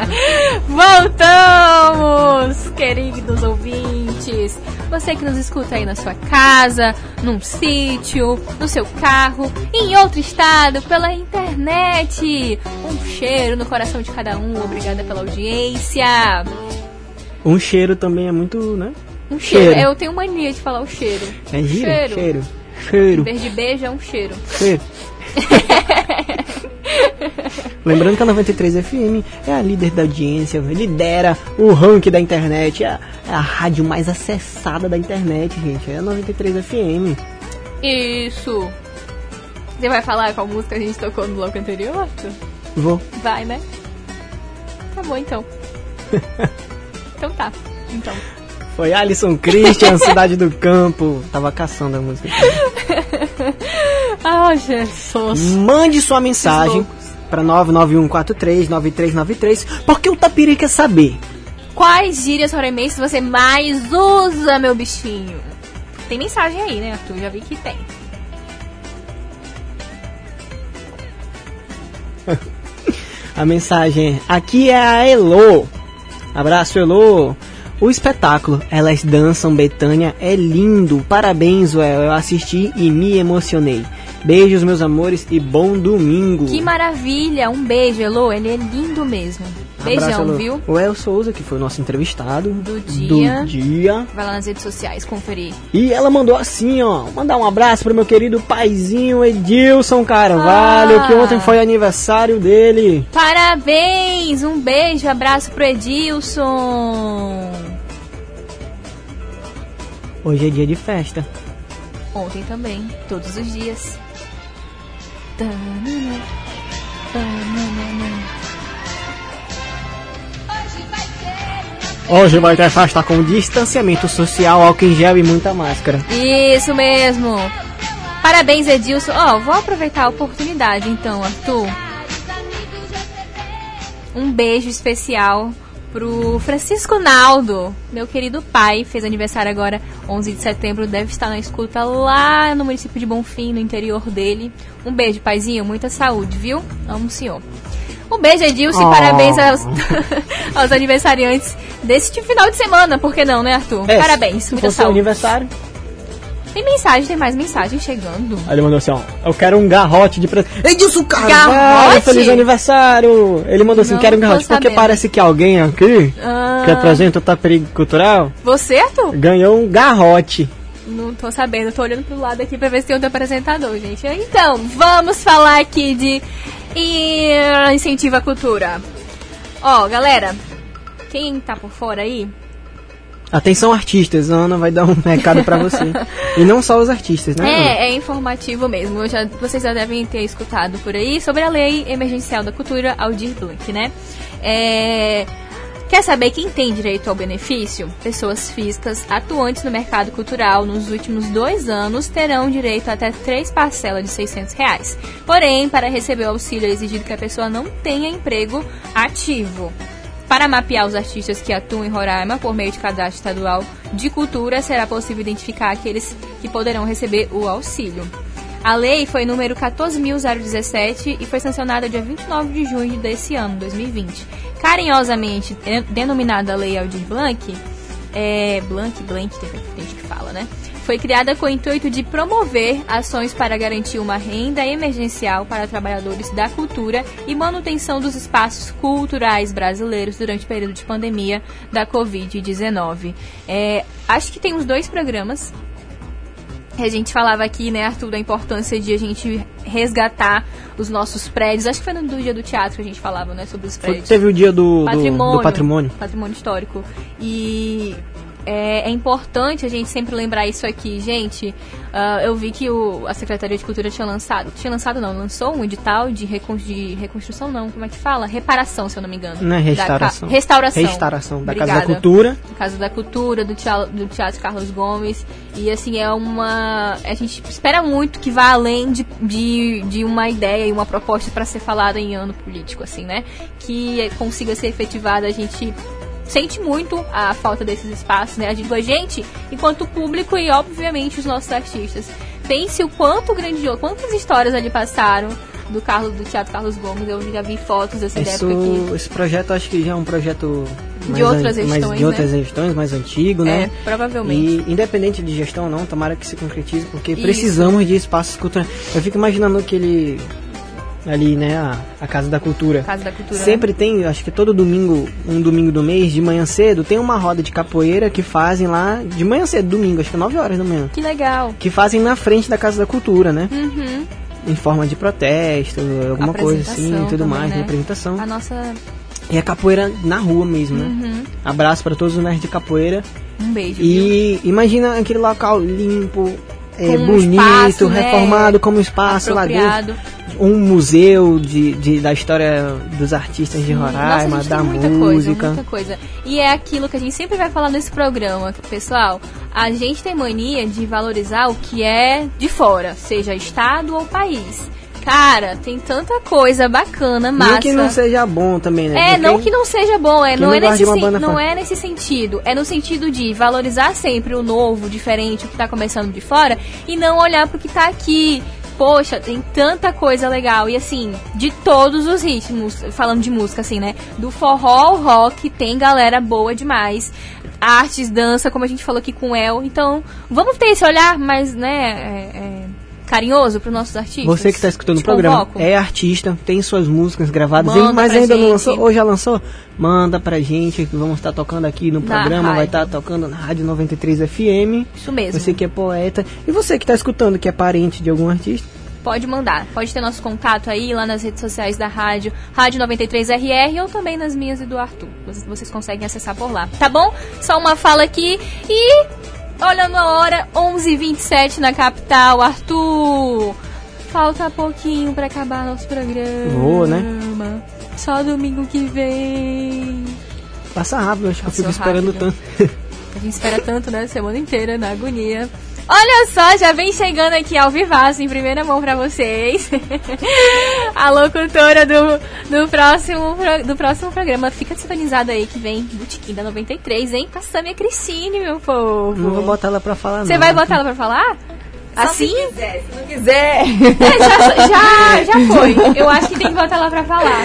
(laughs) Voltamos, queridos ouvintes. Você que nos escuta aí na sua casa, num sítio, no seu carro, em outro estado, pela internet. Um cheiro no coração de cada um. Obrigada pela audiência. Um cheiro também é muito, né? Um cheiro. Eu tenho mania de falar o cheiro. É giro? Cheiro. Cheiro. Cheiro. Em vez de beijo, é um cheiro. Cheiro. (laughs) (laughs) Lembrando que a 93 FM é a líder da audiência, lidera o ranking da internet, é a, é rádio mais acessada da internet, gente. É a 93 FM. Isso. Você vai falar qual música a gente tocou no bloco anterior, Arthur? Vou. Vai, né? Tá bom, então. (laughs) então tá. Então. Foi Alisson Christian, (laughs) Cidade do Campo. Tava caçando a música. (laughs) Ah, Jesus. Mande sua mensagem para 991439393, porque o Tapiri quer saber. Quais gírias roraimenses você mais usa, meu bichinho? Tem mensagem aí, né, Arthur? Já vi que tem. (laughs) A mensagem é, aqui é a Elo. Abraço, Elo. O espetáculo Elas Dançam Betânia é lindo. Parabéns, Well. Eu assisti e me emocionei. Beijos, meus amores, e bom domingo. Que maravilha! Um beijo, Elô. Ele é lindo mesmo. Beijão, Abraço, Elo. viu? O El Souza, que foi o nosso entrevistado Do dia. do dia. Vai lá nas redes sociais conferir. E ela mandou assim, ó. Mandar um abraço pro meu querido paizinho Edilson Carvalho, Ah. que ontem foi aniversário dele. Parabéns! Um beijo, abraço pro Edilson. Hoje é dia de festa. Ontem também, todos os dias. Tanana, tanana. Hoje vai ter festa com distanciamento social, álcool em gel e muita máscara. Isso mesmo. Parabéns, Edilson. Ó, vou aproveitar a oportunidade então, Arthur. Um beijo especial pro Francisco Naldo, meu querido pai, fez aniversário agora 11 de setembro, deve estar na escuta lá no município de Bonfim, no interior dele. Um beijo, paizinho, muita saúde, viu? Amo o senhor. Um beijo, Edilson, Oh. e parabéns aos, (laughs) aos aniversariantes deste final de semana, por que não, né, Arthur? É, parabéns, muita saúde. aniversário. Tem mensagem, tem mais mensagem chegando. Aí ele mandou assim, ó. Eu quero um garrote de presente. Edilson Carvalho, Garrote? feliz aniversário. Ele mandou assim, Não quero um garrote. Porque sabendo. parece que alguém aqui, Ah. que apresenta o Taperigo Cultural, Você, Arthur? ganhou um garrote. Não tô sabendo, tô olhando pro lado aqui pra ver se tem outro apresentador, gente. Então, vamos falar aqui de i- incentivo à cultura. Ó, galera, quem tá por fora aí, Atenção artistas, a Ana vai dar um (laughs) recado pra você. e não só os artistas, né? Ana? é, é informativo mesmo. Já, vocês já devem ter escutado por aí sobre a Lei Emergencial da Cultura Aldir Blanc, né? É, Quer saber quem tem direito ao benefício? Pessoas físicas atuantes no mercado cultural nos últimos dois anos terão direito a até três parcelas de 600 reais. Porém, para receber o auxílio é exigido que a pessoa não tenha emprego ativo. Para mapear os artistas que atuam em Roraima por meio de cadastro estadual de cultura, será possível identificar aqueles que poderão receber o auxílio. A lei foi número 14.017 e foi sancionada dia 29 de junho desse ano, 2020. Carinhosamente de- denominada Lei Aldir Blanc, é, Blanc, Blanc, tem gente que fala, né? Foi criada com o intuito de promover ações para garantir uma renda emergencial para trabalhadores da cultura e manutenção dos espaços culturais brasileiros durante o período de pandemia da Covid-19. É, acho que tem uns dois programas a gente falava aqui, né, Arthur, da importância de a gente resgatar os nossos prédios. Acho que foi no do dia do teatro que a gente falava, né, sobre os Foi- prédios. teve o dia do, do- patrimônio, do patrimônio. patrimônio histórico. E é, é importante a gente sempre lembrar isso aqui, gente. ah, eu vi que o, a Secretaria de Cultura tinha lançado, tinha lançado não, lançou um edital de, recon, de reconstrução, não, como é que fala? Reparação, se eu não me engano. Não é Da ca- restauração. restauração. Restauração da Casa da Obrigada. Cultura. Casa da Cultura, do teatro, do teatro Carlos Gomes. E assim, é uma. A gente espera muito que vá além de, de, de uma ideia e uma proposta para ser falada em ano político, assim, né? Que consiga ser efetivada. A gente sente muito a falta desses espaços, né? A gente, a gente, enquanto público e obviamente os nossos artistas. Pense o quanto grandioso, quantas histórias ali passaram do Carlos, do Teatro Carlos Gomes. Eu já vi fotos dessa Isso, época que esse projeto acho que já é um projeto De outras an- mais- gestões, de outras né? gestões, mais antigo, né? É, provavelmente. E independente de gestão ou não, tomara que se concretize, porque Isso. precisamos de espaços culturais. Eu fico imaginando aquele ali, né, a, a Casa da Cultura. Casa da Cultura. Sempre tem, acho que todo domingo, um domingo do mês, de manhã cedo, tem uma roda de capoeira que fazem lá, de manhã cedo, domingo, acho que 9 horas da manhã. Que legal. Que fazem na frente da Casa da Cultura, né? Uhum. Em forma de protesto, alguma coisa assim, tudo também, mais, né? apresentação. A nossa. E a capoeira na rua mesmo, né? Uhum. Abraço para todos os nerds de capoeira. Um beijo. viu? E imagina aquele local limpo, é, bonito, espaço, né, reformado como espaço lá dentro. Um museu de, de- da história dos artistas de Nossa, Roraima, gente da muita música. coisa, muita coisa. E é aquilo que a gente sempre vai falar nesse programa, pessoal. A gente tem mania de valorizar o que é de fora, seja estado ou país. Cara, tem tanta coisa bacana, massa. Não que não seja bom também, né? É, não que não seja bom, é, não, não é nesse, sen- não é nesse sentido. É no sentido de valorizar sempre o novo, o diferente, o que tá começando de fora, e não olhar pro que tá aqui. Poxa, tem tanta coisa legal. E assim, de todos os ritmos, falando de música, assim, né? Do forró ao rock, tem galera boa demais. Artes, dança, como a gente falou aqui com o El. Então, vamos ter esse olhar mais, né? é, é, carinhoso pros nossos artistas. Você que está escutando o Te programa convoco. é artista, tem suas músicas gravadas, Manda mas ainda não gente. lançou, ou já lançou? Manda pra gente, que vamos estar tocando aqui no Na programa, vai estar tocando na Rádio 93 FM. Isso mesmo. Você que é poeta. E você que está escutando, que é parente de algum artista. Pode mandar. Pode ter nosso contato aí lá nas redes sociais da rádio, Rádio 93RR ou também nas minhas e do Arthur. Vocês, vocês conseguem acessar por lá. Tá bom? Só uma fala aqui e olhando a hora, 11h27 na capital. Arthur, falta pouquinho pra acabar nosso programa. Voa, né? Só domingo que vem. Passa rápido, acho que eu fico esperando rápido. tanto. A gente espera tanto, né? Semana inteira na agonia. Olha só, já vem chegando aqui ao vivaço em primeira mão pra vocês. A locutora do, do, próximo, do próximo programa. Fica sintonizado aí que vem Botequim da 93, hein? Com a Cristine, meu povo. Não vou botar ela pra falar, Você vai botar ela pra falar? Assim? se quiser, se não quiser. É, já, já, (laughs) já foi. Eu acho que tem que botar ela pra falar.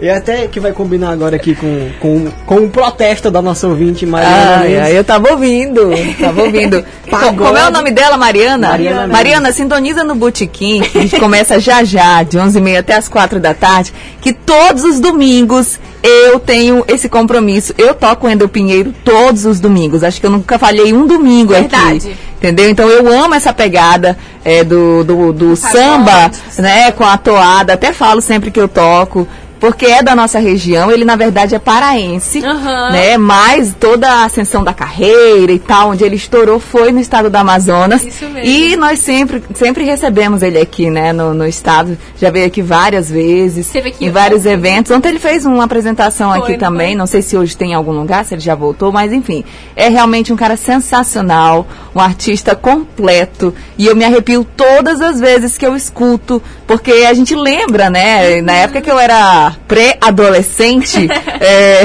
E até que vai combinar agora aqui com, com, com o protesto da nossa ouvinte, Mariana. Ai, eu tava ouvindo, tava ouvindo. (laughs) Pagode. Como é o nome dela, Mariana? Mariana Mariana, sintoniza no Botequim, que a gente começa já já, de 11h30 até as 4 da tarde, que todos os domingos eu tenho esse compromisso. Eu toco Wendel Pinheiro todos os domingos. Acho que eu nunca falhei um domingo aqui. Entendeu? Então eu amo essa pegada é, do, do, do samba, né? Com a toada. Até falo sempre que eu toco. Porque é da nossa região, ele na verdade é paraense, Aham. né? Mas toda a ascensão da carreira e tal, onde ele estourou foi no estado do Amazonas. Isso mesmo. E nós sempre, sempre recebemos ele aqui, né, no, no estado. Já veio aqui várias vezes, aqui em ontem. vários eventos. Ontem ele fez uma apresentação Foi, aqui também. foi? Não sei se hoje tem em algum lugar, se ele já voltou, mas enfim. É realmente um cara sensacional, um artista completo. E eu me arrepio todas as vezes que eu escuto, porque a gente lembra, né? Na época que eu era pré-adolescente, (laughs) é,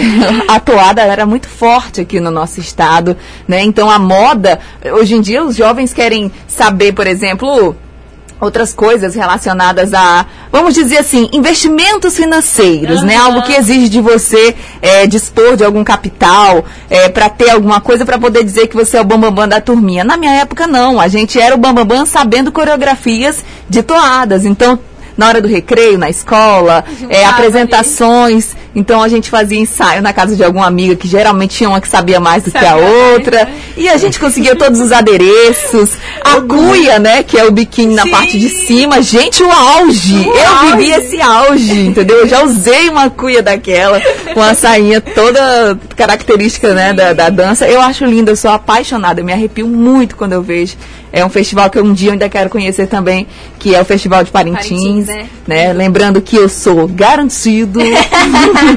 a toada era muito forte aqui no nosso estado, né? Então a moda, hoje em dia os jovens querem saber, por exemplo, outras coisas relacionadas a, vamos dizer assim, investimentos financeiros, né? Algo que exige de você é, dispor de algum capital para ter alguma coisa para poder dizer que você é o bambambam da turminha. Na minha época não, a gente era o bambambam sabendo coreografias de toadas, então na hora do recreio, na escola, é, apresentações. Então a gente fazia ensaio na casa de alguma amiga que geralmente tinha uma que sabia mais do que a outra. E a gente conseguia todos os adereços. A cuia, né? Que é o biquíni na parte de cima. Gente, o auge! O Eu auge. vivi esse auge, entendeu? Eu já usei uma cuia daquela, com a sainha toda característica, né, da, da dança. Eu acho lindo, eu sou apaixonada, eu me arrepio muito quando eu vejo. É um festival que eu um dia ainda quero conhecer também, que é o Festival de Parintins, Parintins, né? né? Lembrando que eu sou garantido. (laughs)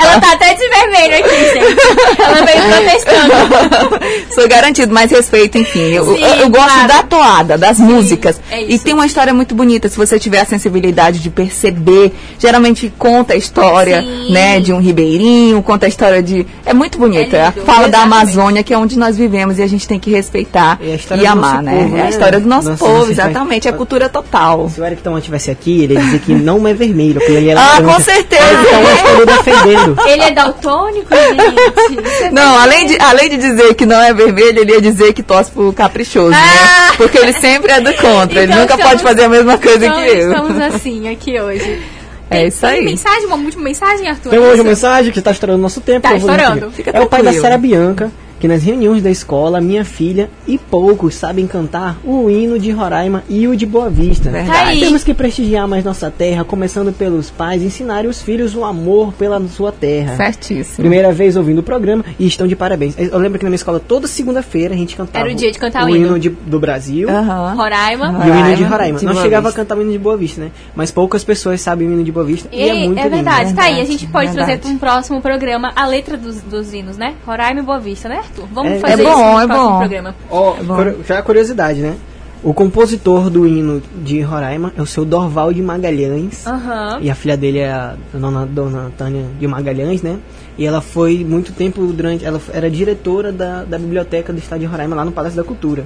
Ela tá até de vermelho aqui, gente. Ela veio protestando. (laughs) Sou garantido, mas respeito, enfim. Eu, Sim, eu- eu gosto claro. da toada, das músicas. é e tem uma história muito bonita, se você tiver a sensibilidade de perceber. Geralmente conta a história, Sim. né, de um ribeirinho, conta a história de. É muito bonita. É É lindo, Fala da. Amazônia, que é onde nós vivemos e a gente tem que respeitar É a e, do amar, né? povo, É a né? história do nosso Nossa, povo, exatamente. É cultura total. Se o Eric Tomás estivesse aqui, ele ia dizer que não é vermelho. Aquilo ali era Ah, era- com certeza. Então, eu estou defendendo. (laughs) Ele é daltônico, gente. É Não, além de, além de dizer que não é vermelho, ele ia dizer que torce pro caprichoso, Ah! né? Porque ele sempre é do contra. ele Então nunca estamos- pode fazer a mesma coisa então que eu. Estamos assim aqui hoje. É isso Tem aí. mensagem, uma última mensagem, Arthur? Tem hoje uma mensagem que está estourando nosso tempo. Tá vou estourando. É o pai da. Sara Bianca. Que nas reuniões da escola, minha filha e poucos sabem cantar o hino de Roraima e o de Boa Vista. Verdade. Temos que prestigiar mais nossa terra, começando pelos pais, ensinarem os filhos o amor pela sua terra. Certíssimo. Primeira vez ouvindo o programa e estão de parabéns. Eu lembro que na minha escola, toda segunda-feira, a gente cantava Era o dia de cantar o o hino. de- do Brasil. Roraima. e o hino de Roraima, de Não Boa chegava Vista. a cantar o hino de Boa Vista, né? Mas poucas pessoas sabem o hino de Boa Vista e, E é muito lindo. verdade, tá aí. A gente pode trazer verdade. para um próximo programa a letra dos, dos hinos, né? Roraima e Boa Vista, né, Arthur? Vamos É- fazer é bom, isso no é próximo bom. programa. Ó, curi- já a curiosidade, né? O compositor do hino de Roraima é o seu Dorval de Magalhães. Aham. E a filha dele é a dona, dona Tânia de Magalhães, né? E ela foi muito tempo durante. Ela era diretora da, da biblioteca do estado de Roraima, lá no Palácio da Cultura.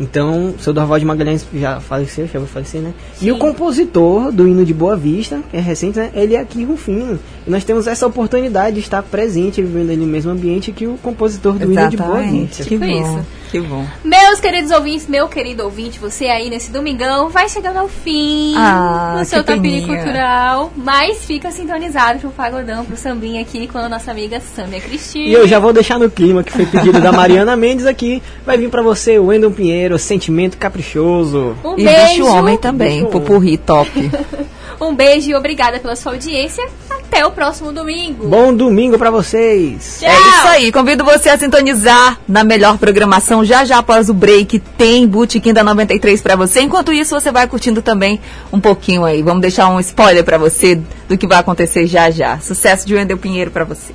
Então, seu Dorval de Magalhães já faleceu, já vai falecer, né? E o compositor do hino de Boa Vista, que é recente, né? Ele é aqui Rufino. E nós temos essa oportunidade de estar presente, vivendo ali no mesmo ambiente que o compositor do hino de Boa Exatamente. Vista. Que Tipo bom. isso. Que bom. Meus queridos ouvintes, meu querido ouvinte, você aí nesse domingão vai chegando ao fim Ah, do que seu tapiri peninha. cultural, mas fica sintonizado pro pagodão, pro sambinha aqui com a nossa amiga Samia Cristina. E eu já vou deixar no clima que foi pedido da Mariana Mendes aqui. Vai vir pra você o Wendel Pinheiro, Sentimento Caprichoso. Um E beijo. bicho homem também, Bicho pupurri top. (laughs) Um beijo e obrigada pela sua audiência. Até o próximo domingo. Bom domingo pra vocês. Tchau. É isso aí, convido você a sintonizar na melhor programação. Já já após o break tem Botequim da 93 pra você. Enquanto isso, você vai curtindo também um pouquinho aí. Vamos deixar um spoiler pra você do que vai acontecer já já. Sucesso de Wendel Pinheiro pra você.